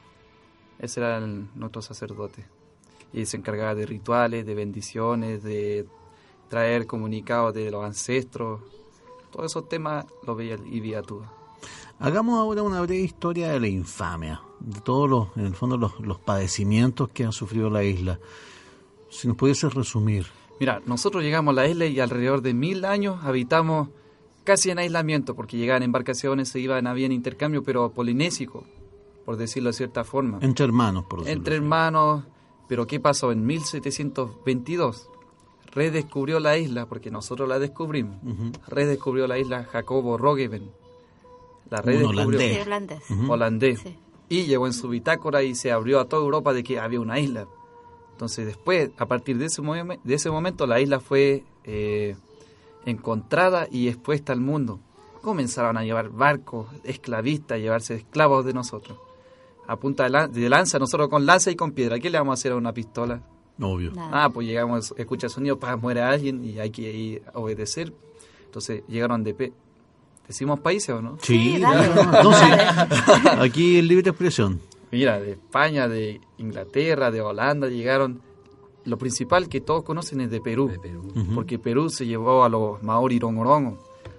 [SPEAKER 4] Ese era nuestro sacerdote. Y se encargaba de rituales, de bendiciones, de traer comunicados de los ancestros. Todos esos temas los veía el Atúa.
[SPEAKER 2] Hagamos ahora una breve historia de la infamia, de todos los, en el fondo, los, los padecimientos que ha sufrido la isla. Si nos pudiese resumir.
[SPEAKER 4] Mira, nosotros llegamos a la isla y alrededor de mil años habitamos casi en aislamiento, porque llegaban embarcaciones, se iban, había intercambio, pero polinésico, por decirlo de cierta forma.
[SPEAKER 2] Entre hermanos, por decirlo
[SPEAKER 4] Entre hermanos, pero ¿qué pasó? En 1722 redescubrió la isla, porque nosotros la descubrimos, redescubrió la isla Jacobo Roggeveen. La redescubrió.
[SPEAKER 2] Holandés.
[SPEAKER 4] holandés. Y llegó en su bitácora y se abrió a toda Europa de que había una isla. Entonces después, a partir de ese, de ese momento, la isla fue eh, encontrada y expuesta al mundo. Comenzaron a llevar barcos esclavistas, a llevarse esclavos de nosotros. A punta de, lanza, nosotros con lanza y con piedra. ¿Qué le vamos a hacer a una pistola?
[SPEAKER 2] Obvio.
[SPEAKER 4] Ah, pues llegamos, escucha el sonido, para muere alguien y hay que ir a obedecer. Entonces llegaron de, ¿Decimos países o no?
[SPEAKER 2] Sí,
[SPEAKER 3] Sí, dale. <laughs>
[SPEAKER 2] no, sí. <laughs> Aquí el libre expresión.
[SPEAKER 4] Mira, de España, de Inglaterra, de Holanda llegaron. Lo principal que todos conocen es de Perú.
[SPEAKER 5] De Perú.
[SPEAKER 4] Porque Perú se llevó a los maori rongorongo,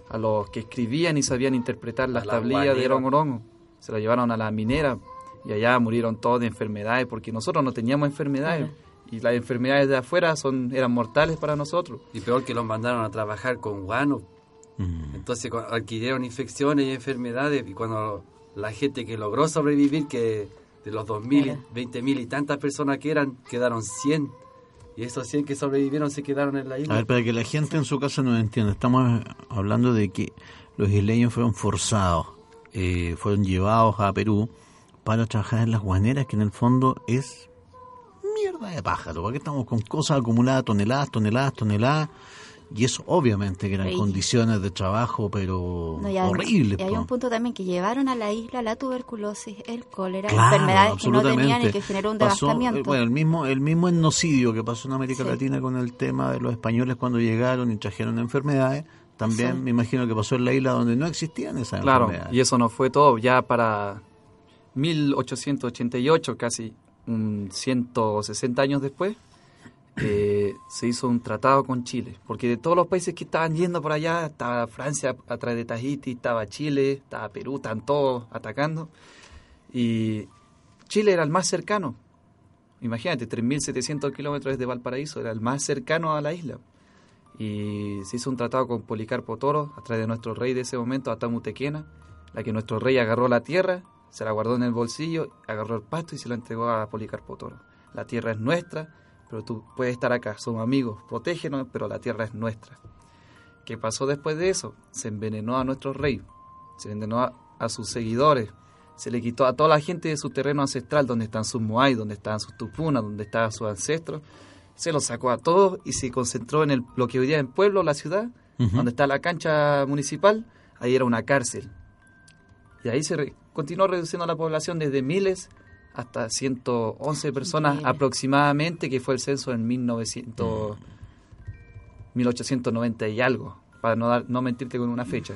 [SPEAKER 4] a los que escribían y sabían interpretar las
[SPEAKER 5] la
[SPEAKER 4] tablillas de
[SPEAKER 5] guanera.
[SPEAKER 4] rongorongo. Se la llevaron a la minera y allá murieron todos de enfermedades porque nosotros no teníamos enfermedades. Y las enfermedades de afuera son, eran mortales para nosotros.
[SPEAKER 5] Y peor que los mandaron a trabajar con guano.
[SPEAKER 2] Mm.
[SPEAKER 5] Entonces adquirieron infecciones y enfermedades y cuando la gente que logró sobrevivir, que de los 2.000,
[SPEAKER 3] Claro.
[SPEAKER 5] 20.000 y tantas personas que eran, quedaron 100. Y esos 100 que sobrevivieron se quedaron en la
[SPEAKER 2] A
[SPEAKER 5] isla.
[SPEAKER 2] ver, para que la gente en su casa nos entienda, estamos hablando de que los isleños fueron forzados, eh, fueron llevados a Perú para trabajar en las guaneras, que en el fondo es mierda de pájaro. Aquí estamos con cosas acumuladas, toneladas, toneladas, toneladas, y eso obviamente que eran
[SPEAKER 3] Sí.
[SPEAKER 2] condiciones de trabajo, pero
[SPEAKER 3] No, y además-
[SPEAKER 2] horribles.
[SPEAKER 3] Y hay
[SPEAKER 2] po.
[SPEAKER 3] un punto también que llevaron a la isla la tuberculosis, el cólera,
[SPEAKER 2] Claro,
[SPEAKER 3] enfermedades que no tenían y que generó un
[SPEAKER 2] Pasó,
[SPEAKER 3] devastamiento.
[SPEAKER 2] eh, bueno, el mismo, el mismo etnocidio que pasó en América
[SPEAKER 3] Sí.
[SPEAKER 2] Latina con el tema de los españoles cuando llegaron y trajeron enfermedades, también
[SPEAKER 3] Sí.
[SPEAKER 2] me imagino que pasó en la isla donde no existían esas
[SPEAKER 4] Claro,
[SPEAKER 2] enfermedades.
[SPEAKER 4] y eso no fue todo. Ya para 1888, casi 160 años después, eh, se hizo un tratado con Chile. Porque de todos los países que estaban yendo por allá, estaba Francia atrás de Tahiti, estaba Chile, estaba Perú, estaban todos atacando. Y Chile era el más cercano. Imagínate, 3.700 kilómetros desde Valparaíso, era el más cercano a la isla. Y se hizo un tratado con Policarpo Toro, a través de nuestro rey de ese momento, Atamu Tequena, la que nuestro rey agarró la tierra, se la guardó en el bolsillo, agarró el pasto y se la entregó a Policarpo Toro. La tierra es nuestra, pero tú puedes estar acá, somos amigos, protégenos, pero la tierra es nuestra. ¿Qué pasó después de eso? Se envenenó a nuestro rey, se envenenó a, a sus seguidores, se le quitó a toda la gente de su terreno ancestral, donde están sus moai, donde estaban sus tupunas, donde estaban sus ancestros, se los sacó a todos y se concentró en el, lo que hoy día es el pueblo, la ciudad, donde está la cancha municipal, ahí era una cárcel. Y ahí se continuó reduciendo la población desde miles hasta 111 personas aproximadamente, que fue el censo en 1900, 1890 y algo, para no, dar, no mentirte con una fecha.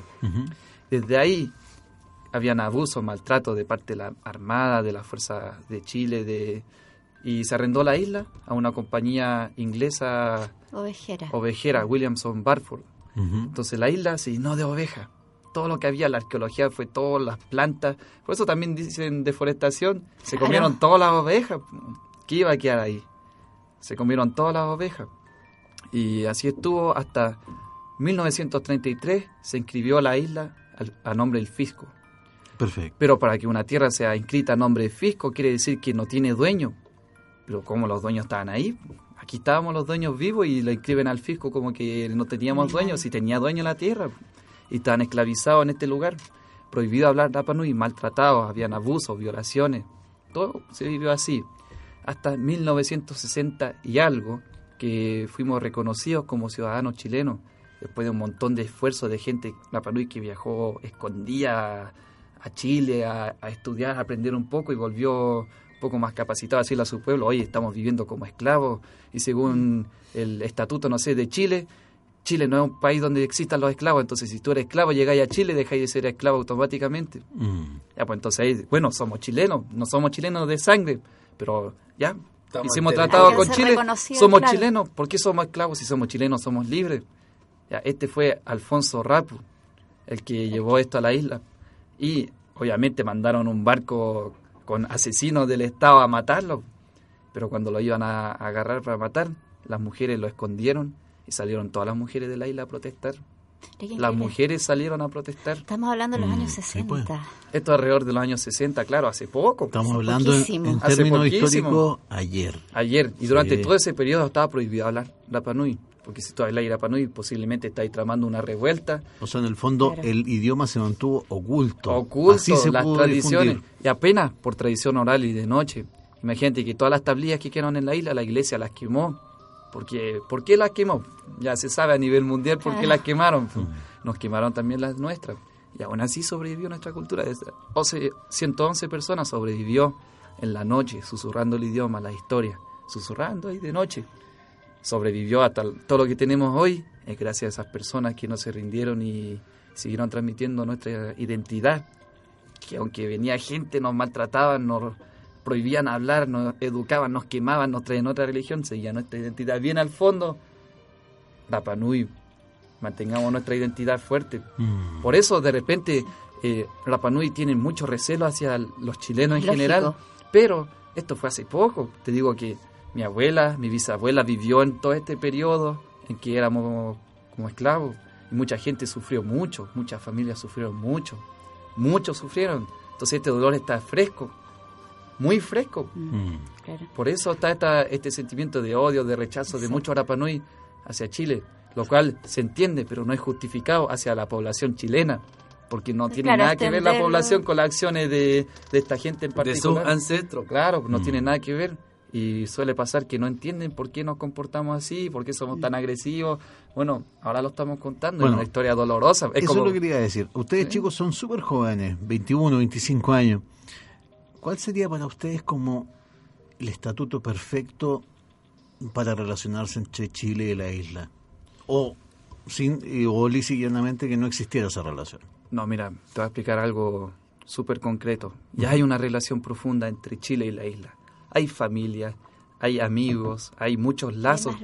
[SPEAKER 4] Desde ahí habían abusos, maltrato de parte de la Armada, de las Fuerzas de Chile, de y se arrendó la isla a una compañía inglesa
[SPEAKER 3] Ovejera.
[SPEAKER 4] ovejera, Williamson Barford. Entonces la isla se llenó de ovejas. Todo lo que había, la arqueología fue todas las plantas. Por eso también dicen deforestación. Se
[SPEAKER 3] Claro.
[SPEAKER 4] comieron todas las ovejas. ¿Qué iba a quedar ahí? Se comieron todas las ovejas. Y así estuvo hasta 1933. Se inscribió la isla al- a nombre del fisco.
[SPEAKER 2] Perfecto.
[SPEAKER 4] Pero para que una tierra sea inscrita a nombre del fisco quiere decir que no tiene dueño. Pero como los dueños estaban ahí, aquí estábamos los dueños vivos y la inscriben al fisco como que no teníamos dueños, si tenía dueño la tierra. Y estaban esclavizados en este lugar. Prohibido hablar Rapa Nui, maltratados, habían abusos, violaciones. Todo se vivió así. Hasta 1960 y algo, que fuimos reconocidos como ciudadanos chilenos. Después de un montón de esfuerzos de gente Rapa Nui que viajó escondida a Chile a, estudiar, a aprender un poco y volvió poco más capacitado a decirle a su pueblo, oye, estamos viviendo como esclavos y según el estatuto, no sé, de Chile, Chile no es un país donde existan los esclavos, entonces si tú eres esclavo, llegáis a Chile, dejáis de ser esclavo automáticamente.
[SPEAKER 2] Mm.
[SPEAKER 4] Ya, pues entonces ahí, bueno, somos chilenos, no somos chilenos de sangre, pero ya,
[SPEAKER 5] Estamos
[SPEAKER 4] hicimos
[SPEAKER 5] enteros.
[SPEAKER 4] tratado con Chile, somos
[SPEAKER 3] claro.
[SPEAKER 4] chilenos, ¿por qué somos esclavos si somos chilenos, somos libres? Ya, este fue Alfonso Rapu, el que llevó esto a la isla. Y obviamente mandaron un barco con asesinos del Estado a matarlo, pero cuando lo iban a, a agarrar para matar, las mujeres lo escondieron y salieron todas las mujeres de la isla a protestar. Las mujeres salieron a protestar.
[SPEAKER 3] Estamos hablando de los
[SPEAKER 2] Mm,
[SPEAKER 3] años
[SPEAKER 2] sí,
[SPEAKER 3] 60.
[SPEAKER 2] pues.
[SPEAKER 4] Esto alrededor de los años 60, claro, hace poco.
[SPEAKER 2] Estamos
[SPEAKER 3] Hace
[SPEAKER 2] hablando en,
[SPEAKER 3] poquísimo.
[SPEAKER 2] en
[SPEAKER 4] Hace
[SPEAKER 2] términos históricos ayer.
[SPEAKER 4] Ayer, y durante
[SPEAKER 2] Sí.
[SPEAKER 4] todo ese periodo estaba prohibido hablar Rapa Nui, porque si tú hablas Rapa Nui posiblemente estáis tramando una revuelta,
[SPEAKER 2] O sea, en el fondo
[SPEAKER 3] Claro.
[SPEAKER 2] el idioma se mantuvo oculto.
[SPEAKER 4] oculto,
[SPEAKER 2] Así se
[SPEAKER 4] las
[SPEAKER 2] pudo
[SPEAKER 4] tradiciones,
[SPEAKER 2] difundir.
[SPEAKER 4] y apenas por tradición oral y de noche. Imagínate que todas las tablillas que quedaron en la isla, la iglesia las quemó. Porque, ¿Por qué las quemó? Ya se sabe a nivel mundial por qué
[SPEAKER 3] Claro.
[SPEAKER 4] las quemaron. Nos quemaron también las nuestras. Y aún así sobrevivió nuestra cultura. Desde- 11 111 personas sobrevivió en la noche, susurrando el idioma, la historia, susurrando ahí de noche. Sobrevivió hasta todo lo que tenemos hoy, es gracias a esas personas que no se rindieron y, siguieron transmitiendo nuestra identidad, que aunque venía gente, nos maltrataban, nos prohibían hablar, nos educaban, nos quemaban, nos traían otra religión, seguía nuestra identidad bien al fondo. Rapa Nui, mantengamos nuestra identidad fuerte. Mm. Por eso, de repente, eh, Rapa Nui tiene mucho recelo hacia los chilenos en general, pero esto fue hace poco. Te digo que mi abuela, mi bisabuela vivió en todo este periodo en que éramos como esclavos y mucha gente sufrió mucho, muchas familias sufrieron mucho, muchos sufrieron. Entonces este dolor está fresco, muy fresco. Mm. Por eso está esta, este sentimiento de odio, de rechazo de muchos Arapanui hacia Chile, lo cual se entiende, pero no es justificado hacia la población chilena, porque no tiene nada que ver la población con las acciones de, esta gente en particular.
[SPEAKER 5] De sus ancestros.
[SPEAKER 4] Claro, no mm. tiene nada que ver. Y suele pasar que no entienden por qué nos comportamos así, por qué somos tan agresivos. Bueno, ahora lo estamos contando, es una historia dolorosa.
[SPEAKER 2] eso es lo que quería decir. Ustedes chicos son súper jóvenes, 21, 25 años. ¿Cuál sería para ustedes como el estatuto perfecto para relacionarse entre Chile y la isla? O, sin, o llanamente que no existiera esa relación.
[SPEAKER 4] No, mira, te voy a explicar algo súper concreto. Ya hay una relación profunda entre Chile y la isla. Hay familia, hay amigos, hay muchos lazos.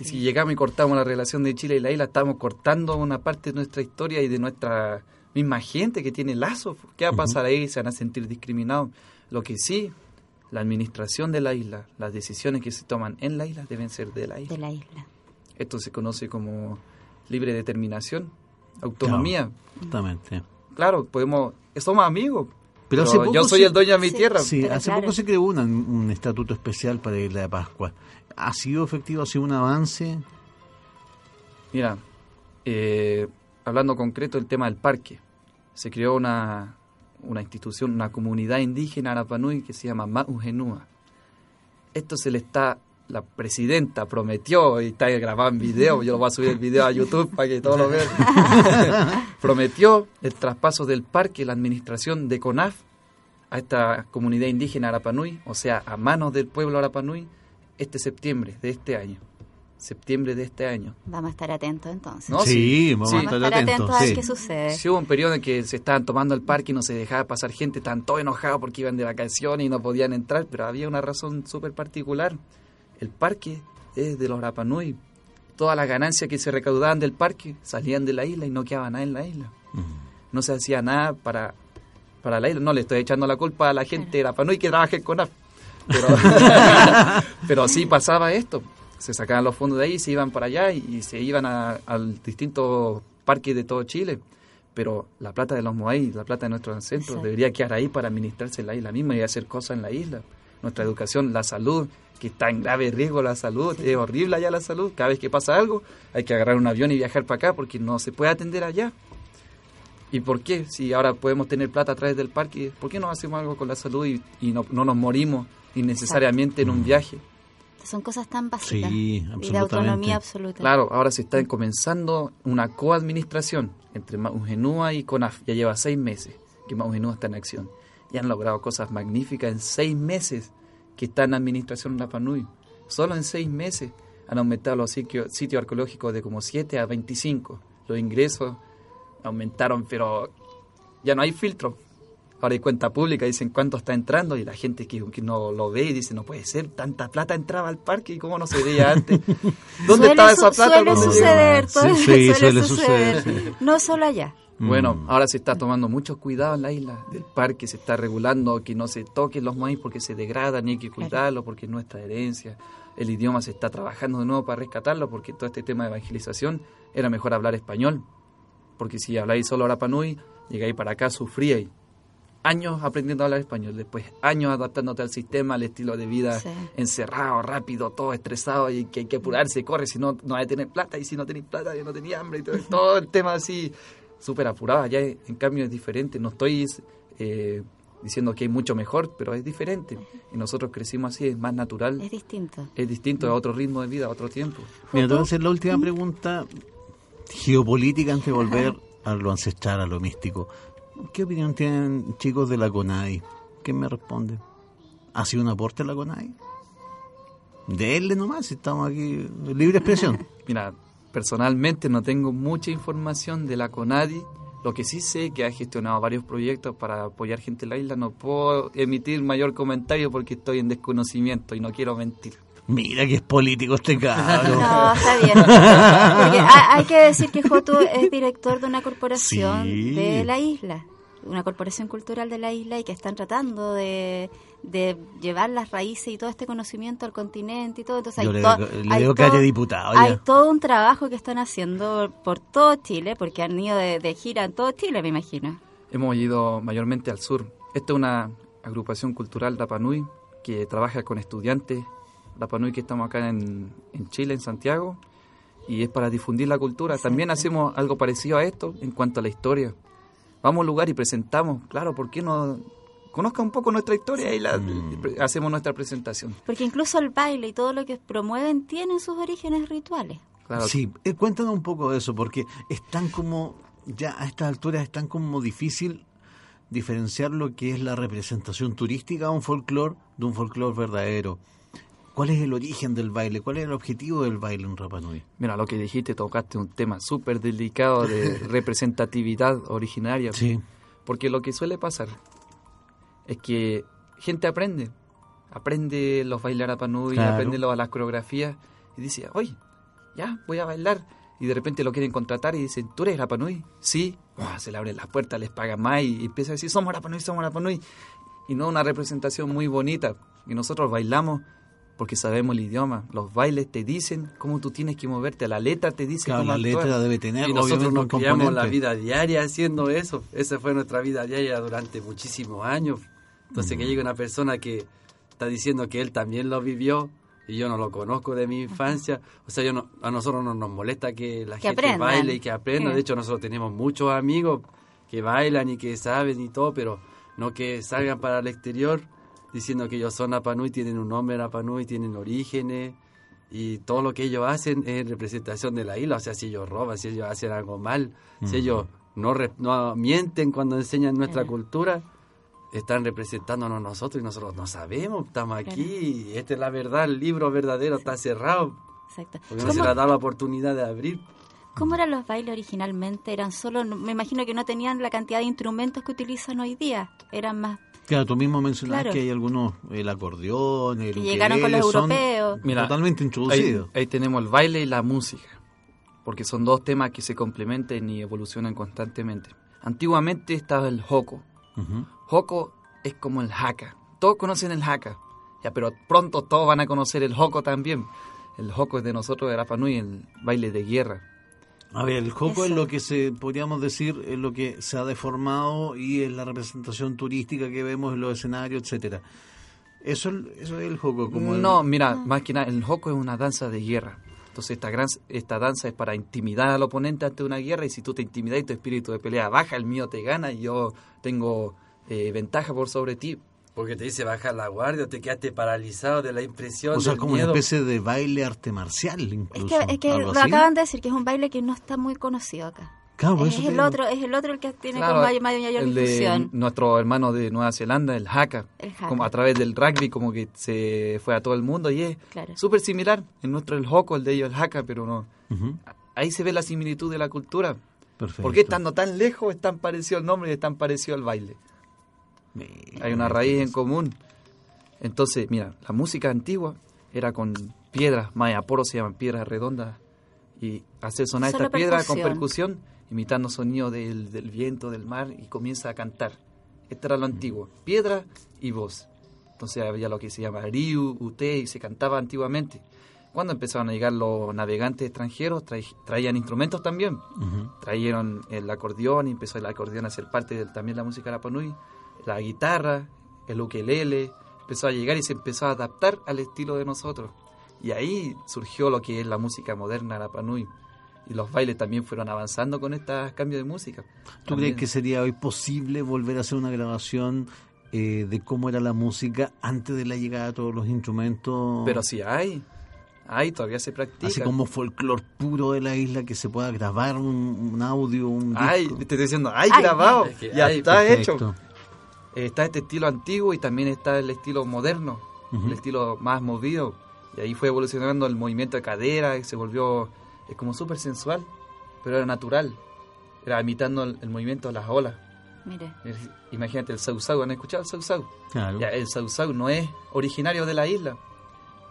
[SPEAKER 4] Y si llegamos y cortamos la relación de Chile y la isla, estamos cortando una parte de nuestra historia y de nuestra misma gente que tiene lazos. ¿Qué va a pasar ahí? Se van a sentir discriminados. Lo que sí, la administración de la isla, las decisiones que se toman en la isla deben ser de la isla.
[SPEAKER 3] De la isla.
[SPEAKER 4] Esto se conoce como libre determinación, autonomía.
[SPEAKER 2] exactamente.
[SPEAKER 4] Claro, podemos, somos amigos. Pero, yo soy el dueño de mi tierra.
[SPEAKER 2] Sí, hace poco se creó un estatuto especial para la isla de Pascua. ¿Ha sido efectivo? ¿Ha sido un avance?
[SPEAKER 4] Mira, eh, hablando concreto del tema del parque, se creó una, una institución, una comunidad indígena Arapanui que se llama Maugenúa. Esto se le está, la presidenta prometió, y está grabado en video, yo lo voy a subir el video a YouTube para que todos lo vean, <laughs> prometió el traspaso del parque, la administración de CONAF a esta comunidad indígena Arapanui, o sea, a manos del pueblo Arapanui, este septiembre de este año septiembre de este año.
[SPEAKER 3] Vamos a estar atentos entonces.
[SPEAKER 2] Sí, vamos, a estar,
[SPEAKER 3] atentos, a ver qué sucede.
[SPEAKER 4] Sí, hubo un periodo en que se estaban tomando el parque y no se dejaba pasar gente, estaban todos enojados porque iban de vacaciones y no podían entrar, pero había una razón súper particular. El parque es de los Rapanui. Todas las ganancias que se recaudaban del parque salían de la isla y no quedaba nada en la isla. No se hacía nada para, para la isla. No le estoy echando la culpa a la gente de Rapanui que trabaje con AF. Pero, <laughs> <laughs> pero sí pasaba esto se sacaban los fondos de ahí, se iban para allá y, se iban al distintos parques de todo Chile. Pero la plata de los Moai, la plata de nuestros ancestros, debería quedar ahí para administrarse en la isla misma y hacer cosas en la isla. Nuestra educación, la salud, que está en grave riesgo la salud, es horrible allá la salud. Cada vez que pasa algo, hay que agarrar un avión y viajar para acá porque no se puede atender allá. ¿Y por qué? Si ahora podemos tener plata a través del parque, ¿por qué no hacemos algo con la salud y, no, no, nos morimos innecesariamente en un viaje?
[SPEAKER 3] Son cosas tan básicas y de autonomía absoluta.
[SPEAKER 4] Claro, ahora se está comenzando una coadministración entre Maugenúa y CONAF. Ya lleva seis meses que Maugenúa está en acción. Y han logrado cosas magníficas en seis meses que está en administración en Panui. Solo en seis meses han aumentado los sitios, sitios arqueológicos de como 7 a 25. Los ingresos aumentaron, pero ya no hay filtro ahora hay cuenta pública, dicen cuánto está entrando y la gente que, no lo ve y dice, no puede ser, tanta plata entraba al parque y cómo no se veía antes. <laughs> ¿Dónde estaba esa plata?
[SPEAKER 3] Suele suceder, todo sí, <laughs> suele, suceder. No solo allá.
[SPEAKER 4] Bueno, mm. ahora se está tomando mucho cuidado en la isla del parque, se está regulando que no se toquen los maíz porque se degradan ni hay que cuidarlo porque es nuestra herencia. El idioma se está trabajando de nuevo para rescatarlo porque todo este tema de evangelización era mejor hablar español. Porque si habláis solo Arapanui, llegáis para acá, sufríais años aprendiendo a hablar español, después años adaptándote al sistema, al estilo de vida encerrado, rápido, todo estresado y que hay que apurarse, corre, si no, no hay que tener plata y si no tenéis plata, yo no tenía hambre y todo, <laughs> el tema así, súper apurado. Allá en cambio es diferente, no estoy eh, diciendo que hay mucho mejor, pero es diferente. Y nosotros crecimos así, es más natural.
[SPEAKER 3] Es distinto.
[SPEAKER 4] Es distinto, a otro ritmo de vida, a otro tiempo.
[SPEAKER 2] Mira, entonces la última pregunta geopolítica antes de volver a lo ancestral, a lo místico. ¿Qué opinión tienen chicos de la CONAI? ¿Qué me responde? ¿Ha sido un aporte la CONAI? Denle nomás, estamos aquí, libre expresión. <laughs>
[SPEAKER 4] Mira, personalmente no tengo mucha información de la CONADI Lo que sí sé que ha gestionado varios proyectos para apoyar gente en la isla, no puedo emitir mayor comentario porque estoy en desconocimiento y no quiero mentir.
[SPEAKER 2] Mira que es político este cabrón. <laughs>
[SPEAKER 3] No, está bien. <laughs> Porque hay, que decir que Joto es director de una corporación de la isla, una corporación cultural de la isla y que están tratando de, llevar las raíces y todo este conocimiento al continente y todo. Entonces hay,
[SPEAKER 2] le, que haya diputado.
[SPEAKER 3] Hay todo un trabajo que están haciendo por todo Chile, porque han ido de, de gira en todo Chile, me imagino.
[SPEAKER 4] Hemos ido mayormente al sur. Esta es una agrupación cultural Rapanui que trabaja con estudiantes Rapanui que estamos acá en, Chile, en Santiago, y es para difundir la cultura. También hacemos algo parecido a esto en cuanto a la historia. Vamos a un lugar y presentamos, claro, ¿por qué no conozca un poco nuestra historia y la, mm. hacemos nuestra presentación?
[SPEAKER 3] Porque incluso el baile y todo lo que promueven tienen sus orígenes rituales.
[SPEAKER 2] Sí, eh, cuéntanos un poco de eso, porque es tan como, ya a estas alturas es tan como difícil diferenciar lo que es la representación turística de un folclore de un folclore verdadero. ¿Cuál es el origen del baile? ¿Cuál es el objetivo del baile en Rapa Nui?
[SPEAKER 4] Mira, lo que dijiste, tocaste un tema súper delicado de <laughs> representatividad originaria.
[SPEAKER 2] Sí.
[SPEAKER 4] Porque lo que suele pasar es que gente aprende, aprende los bailar Rapa Nui, aprende las coreografías y dice, oye, ya, voy a bailar. Y de repente lo quieren contratar y dicen, ¿tú eres Rapa Nui? Sí. se le abren las puertas, les pagan más y, empieza a decir, somos Rapa Nui, somos Rapa Nui. Y no una representación muy bonita. Y nosotros bailamos porque sabemos el idioma. Los bailes te dicen cómo tú tienes que moverte, la letra te dice cómo
[SPEAKER 2] la letra debe tener.
[SPEAKER 5] Y nosotros nos criamos la vida diaria haciendo eso. Esa fue nuestra vida diaria durante muchísimos años. Entonces que llegue una persona que está diciendo que él también lo vivió y yo no lo conozco de mi infancia. O sea, yo no, a nosotros no nos molesta que la gente baile y que aprenda. De hecho, nosotros tenemos muchos amigos que bailan y que saben y todo, pero no que salgan para el exterior diciendo que ellos son Apanui, tienen un nombre Apanui, tienen orígenes y todo lo que ellos hacen es en representación de la isla. O sea, si ellos roban, si ellos hacen algo mal, si ellos no, no mienten cuando enseñan nuestra cultura, están representándonos nosotros y nosotros no sabemos, estamos aquí, y esta es la verdad, el libro verdadero está cerrado. Exacto. Porque no se le ha dado la oportunidad de abrir.
[SPEAKER 3] ¿Cómo eran los bailes originalmente? Eran solo, me imagino que no tenían la cantidad de instrumentos que utilizan hoy día, eran más
[SPEAKER 2] Claro, tú mismo mencionaste que hay algunos, el acordeón, el
[SPEAKER 3] que llegaron con los europeos.
[SPEAKER 2] totalmente introducidos.
[SPEAKER 4] Ahí, tenemos el baile y la música, porque son dos temas que se complementan y evolucionan constantemente. Antiguamente estaba el joco. Joco es como el haka. Todos conocen el haka, ya, pero pronto todos van a conocer el joco también. El joco es de nosotros de Rapa Nui, el baile de guerra.
[SPEAKER 2] A ver, el joco es lo que se, podríamos decir, es lo que se ha deformado y es la representación turística que vemos en los escenarios, etcétera. Eso, eso es el joco. Como
[SPEAKER 4] no, mira, más que nada, el joco es una danza de guerra. Entonces esta, gran, esta danza es para intimidar al oponente ante una guerra y si tú te intimidas y tu espíritu de pelea baja, el mío te gana y yo tengo eh, ventaja por sobre ti.
[SPEAKER 5] Porque te dice bajar la guardia, te quedaste paralizado de la impresión.
[SPEAKER 2] O sea, como una especie de baile arte marcial, incluso.
[SPEAKER 3] Es que, lo acaban de decir, que es un baile que no está muy conocido acá.
[SPEAKER 2] Claro,
[SPEAKER 3] es, el otro, es el otro el que tiene como mayor, mayor el difusión.
[SPEAKER 4] De nuestro hermano de Nueva Zelanda, el haka, como a través del rugby, como que se fue a todo el mundo y es súper similar. En nuestro el hoco, el de ellos el haka, pero no. Ahí se ve la similitud de la cultura. Perfecto. ¿Por qué estando tan lejos es tan parecido el nombre y es tan parecido al baile? Hay una raíz en común. Entonces, mira, la música antigua era con piedras, mayaporo se llaman piedras redondas, y hacer sonar esta piedra con percusión, imitando sonido del, del, viento, del mar, y comienza a cantar. Esto era lo antiguo, piedra y voz. Entonces había lo que se llama riu, ute, y se cantaba antiguamente. Cuando empezaron a llegar los navegantes extranjeros, traían instrumentos también. Trajeron el acordeón y empezó el acordeón a ser parte de también la música Rapanui la guitarra, el ukelele, empezó a llegar y se empezó a adaptar al estilo de nosotros. Y ahí surgió lo que es la música moderna, la panui. Y los bailes también fueron avanzando con estos cambios de música.
[SPEAKER 2] ¿Tú crees que sería hoy posible volver a hacer una grabación eh, de cómo era la música antes de la llegada de todos los instrumentos?
[SPEAKER 4] Pero sí hay. Hay, todavía se practica.
[SPEAKER 2] Así como folclore puro de la isla que se pueda grabar un, audio, un disco.
[SPEAKER 4] Ay, te estoy diciendo, hay grabado, ya está hecho está este estilo antiguo y también está el estilo moderno, el estilo más movido. Y ahí fue evolucionando el movimiento de cadera, y se volvió es como súper sensual, pero era natural. era imitando el, el movimiento de las olas.
[SPEAKER 3] Mire.
[SPEAKER 4] Imagínate el sausau, ¿han escuchado el sausau?
[SPEAKER 2] Claro.
[SPEAKER 4] Ya, el sausau no es originario de la isla,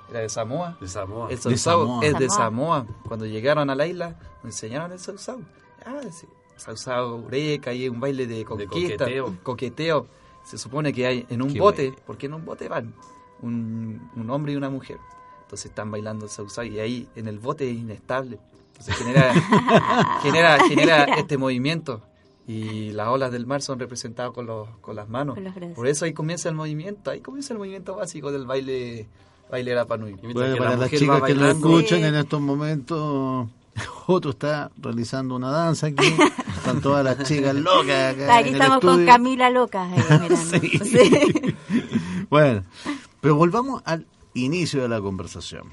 [SPEAKER 4] era de Samoa.
[SPEAKER 5] De Samoa.
[SPEAKER 4] El
[SPEAKER 2] De
[SPEAKER 4] sausau
[SPEAKER 2] Samoa.
[SPEAKER 4] es de
[SPEAKER 3] Samoa.
[SPEAKER 4] Cuando llegaron a la isla, nos enseñaron el sausau. Ah, sí. Sausau, ureca, y es un baile de conquista,
[SPEAKER 5] coqueteo.
[SPEAKER 4] coqueteo. Se supone que hay en un
[SPEAKER 2] Qué
[SPEAKER 4] bote,
[SPEAKER 2] bueno.
[SPEAKER 4] porque en un bote van un, un hombre y una mujer. Entonces están bailando el sausau y ahí en el bote es inestable. Entonces genera, <laughs> genera, genera este movimiento. Y las olas del mar son representadas con, los, con las manos.
[SPEAKER 3] Con.
[SPEAKER 4] Por eso ahí comienza el movimiento, ahí comienza el movimiento básico del baile, baile Rapa Nui.
[SPEAKER 5] Y mientras
[SPEAKER 2] Bueno,
[SPEAKER 5] que
[SPEAKER 2] para
[SPEAKER 5] la
[SPEAKER 2] las chicas que lo escuchan
[SPEAKER 3] Sí.
[SPEAKER 2] en estos momentos, <laughs> Otto está realizando una danza aquí. <laughs> Están todas las chicas <laughs> locas acá
[SPEAKER 3] Aquí
[SPEAKER 2] en el
[SPEAKER 3] estamos con. Camila Locas ahí mirando. <laughs>
[SPEAKER 2] Sí. <laughs>
[SPEAKER 3] Sí.
[SPEAKER 2] Bueno, pero volvamos al inicio de la conversación.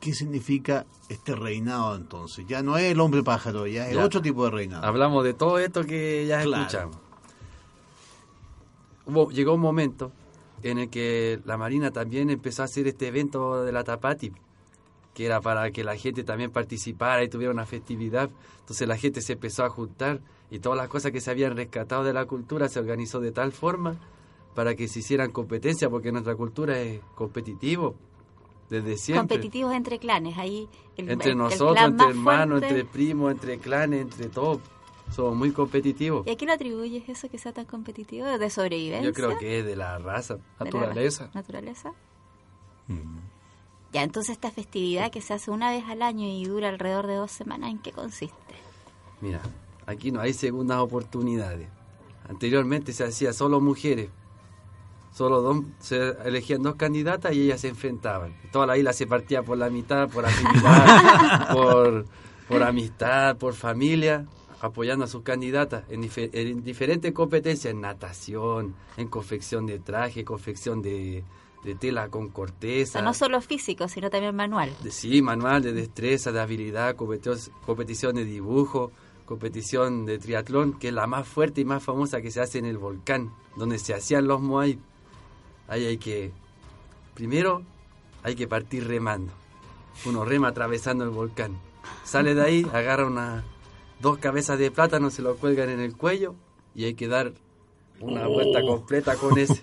[SPEAKER 2] ¿Qué significa este reinado entonces? Ya no es el hombre pájaro, ya es
[SPEAKER 5] Ya.
[SPEAKER 2] otro tipo de reinado.
[SPEAKER 5] Hablamos de todo esto que ya
[SPEAKER 2] Claro.
[SPEAKER 5] escuchamos. Hubo, llegó un momento en el que la Marina también empezó a hacer este evento de la Tapati, que era para que la gente también participara y tuviera una festividad. Entonces la gente se empezó a juntar y todas las cosas que se habían rescatado de la cultura se organizó de tal forma para que se hicieran competencia, porque nuestra cultura es competitivo desde siempre.
[SPEAKER 3] Competitivos entre clanes, ahí el,
[SPEAKER 5] entre
[SPEAKER 3] el- el
[SPEAKER 5] nosotros,
[SPEAKER 3] clan
[SPEAKER 5] entre hermanos,
[SPEAKER 3] fuerte.
[SPEAKER 5] entre primos, entre clanes, entre todo. Somos muy competitivos.
[SPEAKER 3] ¿Y a qué le atribuyes eso que sea tan competitivo? ¿De sobrevivencia?
[SPEAKER 5] Yo creo que es de la raza.
[SPEAKER 3] ¿De la
[SPEAKER 4] Naturaleza.
[SPEAKER 3] ¿Naturaleza?
[SPEAKER 2] Mm.
[SPEAKER 3] Ya, entonces esta festividad que se hace una vez al año y dura alrededor de dos semanas, ¿en qué consiste?
[SPEAKER 5] Mira, aquí no hay segundas oportunidades. Anteriormente se hacía solo mujeres. Solo dos, se elegían dos candidatas y ellas se enfrentaban. Toda la isla se partía por la mitad, por afinidad, <laughs> por, por amistad, por familia, apoyando a sus candidatas en, en diferentes competencias, en natación, en confección de traje, confección de, de tela con
[SPEAKER 3] O
[SPEAKER 5] corteza.
[SPEAKER 3] sea, no solo físico, sino también manual.
[SPEAKER 5] De- sí, manual de destreza, de habilidad, competición de dibujo, competición de triatlón, que es la más fuerte y más famosa que se hace en el volcán, donde se hacían los Moai. Ahí hay que, primero, hay que partir remando. Uno rema atravesando el volcán. Sale de ahí, <laughs> agarra una, dos cabezas de plátano, se lo cuelgan en el cuello y hay que dar una vuelta completa con ese.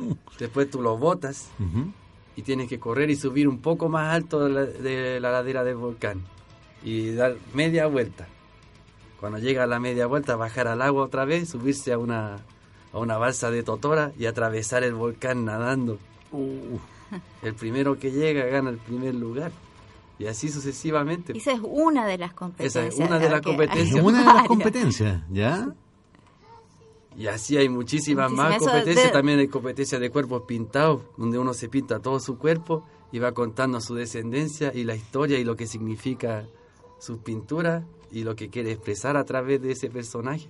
[SPEAKER 5] <laughs> Después tú lo botas
[SPEAKER 2] Ujú.
[SPEAKER 5] y tienes que correr y subir un poco más alto de la, de la ladera del volcán y dar media vuelta. Cuando llega a la media vuelta, bajar al agua otra vez, subirse a una, a una balsa de totora y atravesar el volcán nadando. <laughs> El primero que llega gana el primer lugar. Y así sucesivamente.
[SPEAKER 3] Esa es una de las competencias.
[SPEAKER 5] Esa es una de las competencias.
[SPEAKER 2] Una de las competencias, ¿ya?
[SPEAKER 5] Y así hay muchísimas
[SPEAKER 3] Muchísimas.
[SPEAKER 5] más
[SPEAKER 3] de-
[SPEAKER 5] También hay competencias de cuerpos pintados, donde uno se pinta todo su cuerpo y va contando su descendencia y la historia y lo que significa su pintura y lo que quiere expresar a través de ese personaje.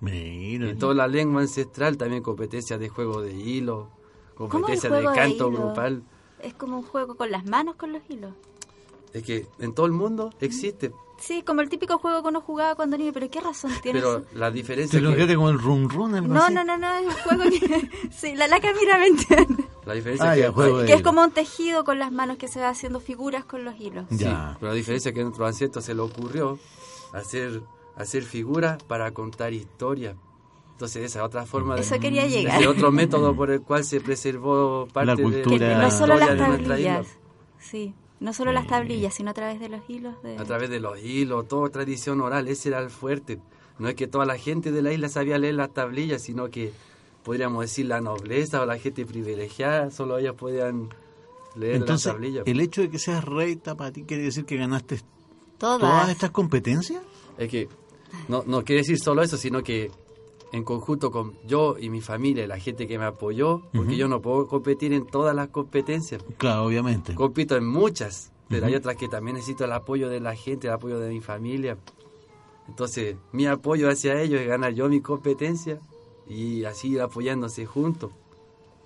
[SPEAKER 2] Mira.
[SPEAKER 5] Y toda la lengua ancestral, también competencias de juego de hilo,
[SPEAKER 3] ¿Cómo el
[SPEAKER 5] competencias de canto grupal.
[SPEAKER 3] Es como un juego con las manos, con los hilos.
[SPEAKER 5] Es que en todo el mundo existe,
[SPEAKER 3] Sí, como el típico juego que uno jugaba cuando niño, pero ¿qué razón tiene
[SPEAKER 5] pero
[SPEAKER 3] eso?
[SPEAKER 5] la
[SPEAKER 2] ¿Te
[SPEAKER 5] diferencia
[SPEAKER 2] lo
[SPEAKER 5] que,
[SPEAKER 2] con el run run? algo
[SPEAKER 3] No,
[SPEAKER 2] así?
[SPEAKER 3] no, no, no, es un juego que... <laughs> sí, la laca mira me entiende. <laughs>
[SPEAKER 5] la diferencia
[SPEAKER 2] Ah,
[SPEAKER 5] que
[SPEAKER 2] ya, juego de
[SPEAKER 3] Que es
[SPEAKER 2] hilo.
[SPEAKER 3] como un tejido con las manos que se va haciendo figuras con los hilos.
[SPEAKER 5] Sí,
[SPEAKER 2] Ya.
[SPEAKER 5] pero la diferencia es que a nuestros ancestros se le ocurrió hacer, hacer figuras para contar historias. Entonces esa es otra forma de...
[SPEAKER 3] Eso quería llegar.
[SPEAKER 5] Ese otro <laughs> método por el cual se preservó parte
[SPEAKER 2] La
[SPEAKER 5] de
[SPEAKER 3] Que
[SPEAKER 2] cultura.
[SPEAKER 3] no solo
[SPEAKER 5] historia
[SPEAKER 3] las
[SPEAKER 5] de
[SPEAKER 3] tablillas. Sí, no solo las tablillas, sino a través de los hilos de...
[SPEAKER 5] A través de los hilos, toda tradición oral, ese era el fuerte. No es que toda la gente de la isla sabía leer las tablillas, sino que podríamos decir la nobleza o la gente privilegiada, solo ellos podían leer
[SPEAKER 2] Entonces,
[SPEAKER 5] las tablillas.
[SPEAKER 2] el hecho de que seas rey Tapati quiere decir que ganaste
[SPEAKER 3] Todas.
[SPEAKER 2] todas estas competencias.
[SPEAKER 5] Es que no, no quiere decir solo eso, sino que en conjunto con yo y mi familia, y la gente que me apoyó, porque yo no puedo competir en todas las competencias.
[SPEAKER 2] Claro, obviamente.
[SPEAKER 5] Compito en muchas, pero hay otras que también necesito el apoyo de la gente, el apoyo de mi familia. Entonces, mi apoyo hacia ellos es ganar yo mi competencia y así ir apoyándose juntos.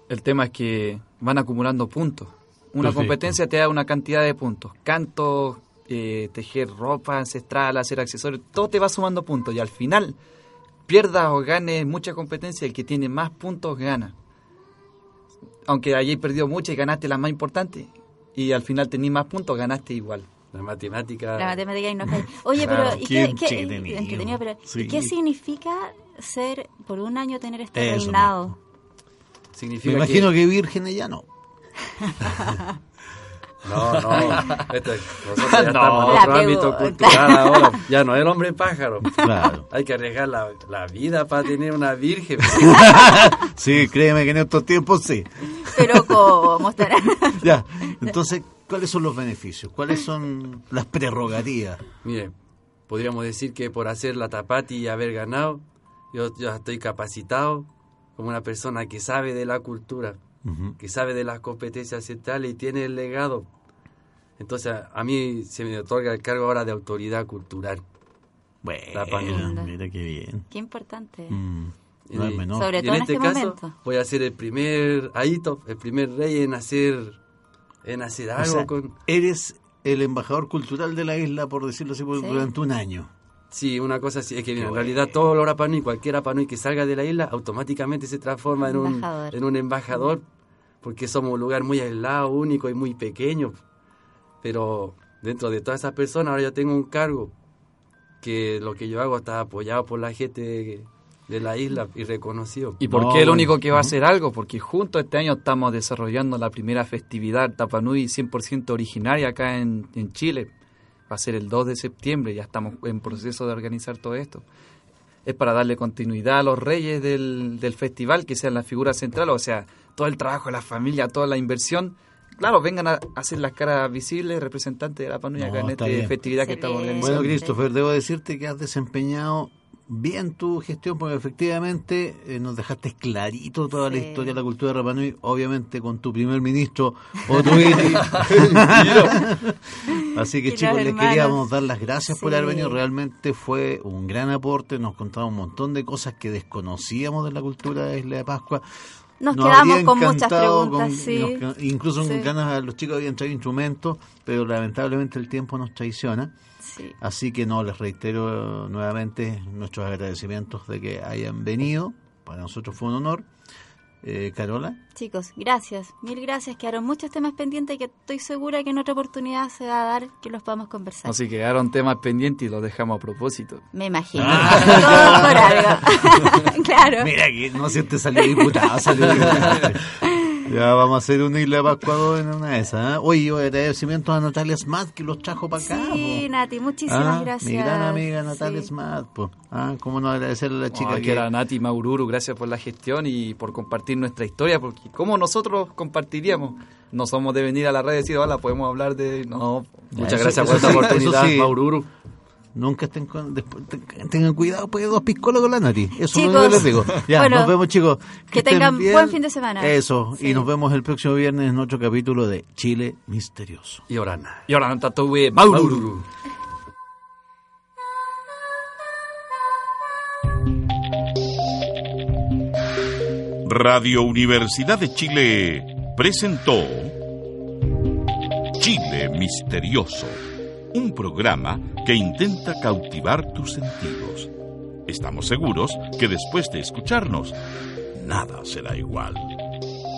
[SPEAKER 4] El tema es que van acumulando puntos. Una
[SPEAKER 2] Perfecto.
[SPEAKER 4] competencia te da una cantidad de puntos. Canto, eh, tejer ropa ancestral, hacer accesorios, todo te va sumando puntos. Y al final, pierdas o ganes mucha competencia, el que tiene más puntos gana. Aunque hayáis perdido muchas y ganaste las más importantes, y al final tenés más puntos, ganaste igual.
[SPEAKER 5] La matemática.
[SPEAKER 3] La matemática y no <laughs> Oye, pero. ¿y qué, entretenido. pero ¿y qué significa ser, por un año, tener este reinado?
[SPEAKER 2] Significa Me imagino que, que virgen ya no. <laughs>
[SPEAKER 5] No, no. <laughs> nosotros ya estamos en otro ámbito cultural ahora. Ya no es el hombre pájaro. Claro. Hay que arriesgar la, la vida para tener una virgen. <laughs>
[SPEAKER 2] sí, créeme que en estos tiempos sí.
[SPEAKER 3] Pero ¿cómo estará? <laughs>
[SPEAKER 2] ya, entonces, ¿cuáles son los beneficios? ¿Cuáles son las prerrogativas?
[SPEAKER 5] Mire, podríamos decir que por hacer la tapati y haber ganado, yo ya estoy capacitado como una persona que sabe de la cultura, que sabe de las competencias centrales y tiene el legado entonces, a, mí se me otorga el cargo ahora de autoridad cultural.
[SPEAKER 2] Bueno, mira qué bien.
[SPEAKER 3] Qué importante.
[SPEAKER 2] Mm,
[SPEAKER 3] Sobre todo en, este, este caso,
[SPEAKER 5] voy a ser el primer Aito, el primer rey en hacer, en hacer algo con...
[SPEAKER 2] Eres el embajador cultural de la isla, por decirlo así, durante un año.
[SPEAKER 5] Sí, una cosa así, es que en realidad todo el Orapanui, cualquier Apanui que salga de la isla, automáticamente se transforma en un, en un embajador, porque somos un lugar muy aislado, único y muy pequeño pero dentro de todas esas personas ahora yo tengo un cargo que lo que yo hago está apoyado por la gente de la isla y reconocido.
[SPEAKER 4] ¿Y por qué el único que va a hacer algo? Porque junto este año estamos desarrollando la primera festividad Tapanui 100% originaria acá en, en Chile. Va a ser el 2 de septiembre, ya estamos en proceso de organizar todo esto. Es para darle continuidad a los reyes del, del festival, que sean la figura central, o sea, todo el trabajo de la familia, toda la inversión. Claro, vengan a hacer las caras visibles, representantes de la Panuya acá en esta festividad que estamos organizando.
[SPEAKER 2] Bueno, Christopher, debo decirte que has desempeñado bien tu gestión porque efectivamente eh, nos dejaste clarito toda la historia de la cultura de Rapanui, obviamente con tu primer ministro <laughs> Otuiti. Así que chicos, les queríamos dar las gracias por haber venido, realmente fue un gran aporte, nos contaba un montón de cosas que desconocíamos de la cultura de Isla de Pascua.
[SPEAKER 3] Nos, quedamos con muchas preguntas, sí.
[SPEAKER 2] incluso con ganas, los chicos habían traído instrumentos, pero lamentablemente el tiempo nos traiciona. Así que no, les reitero nuevamente nuestros agradecimientos de que hayan venido. Para nosotros fue un honor. Eh, Carola.
[SPEAKER 3] Chicos, gracias, mil gracias. Quedaron muchos temas pendientes que estoy segura que en otra oportunidad se va a dar que los podamos conversar.
[SPEAKER 4] Así que quedaron temas pendientes y los dejamos a propósito.
[SPEAKER 3] Me imagino. Ah. <laughs> <laughs> claro.
[SPEAKER 2] Mira que no siente salió diputado, salió diputado. <laughs> Ya vamos a hacer una isla de Pascua en una de esas. ¿eh? Oye, agradecimientos a Natalia Smat que los trajo para acá.
[SPEAKER 3] Sí, Nati, muchísimas
[SPEAKER 2] ah,
[SPEAKER 3] gracias.
[SPEAKER 2] Mi gran amiga Natalia sí. Smat. Ah, ¿Cómo no agradecerle a la chica?
[SPEAKER 4] que... era Nati Maururu, gracias por la gestión y por compartir nuestra historia, porque ¿cómo nosotros compartiríamos? No somos de venir a la red y decir, hola, podemos hablar de... No,
[SPEAKER 5] muchas gracias por esta oportunidad, Maururu.
[SPEAKER 2] Nunca estén después, tengan cuidado, pues dos piscolas con la nariz. Eso es lo que les digo. Ya, nos vemos, chicos.
[SPEAKER 3] Que, tengan buen fin de semana.
[SPEAKER 2] Eso, y nos vemos el próximo viernes en otro capítulo de Chile Misterioso.
[SPEAKER 5] Y Orana.
[SPEAKER 4] Y Orana, Tatuwe, Maururu.
[SPEAKER 1] Radio Universidad de Chile presentó Chile Misterioso un programa que intenta cautivar tus sentidos. Estamos seguros que después de escucharnos, nada será igual.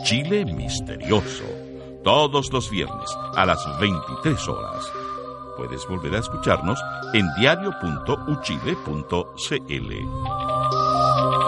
[SPEAKER 1] Chile Misterioso, todos los viernes a las 23 horas. Puedes volver a escucharnos en diario.uchile.cl.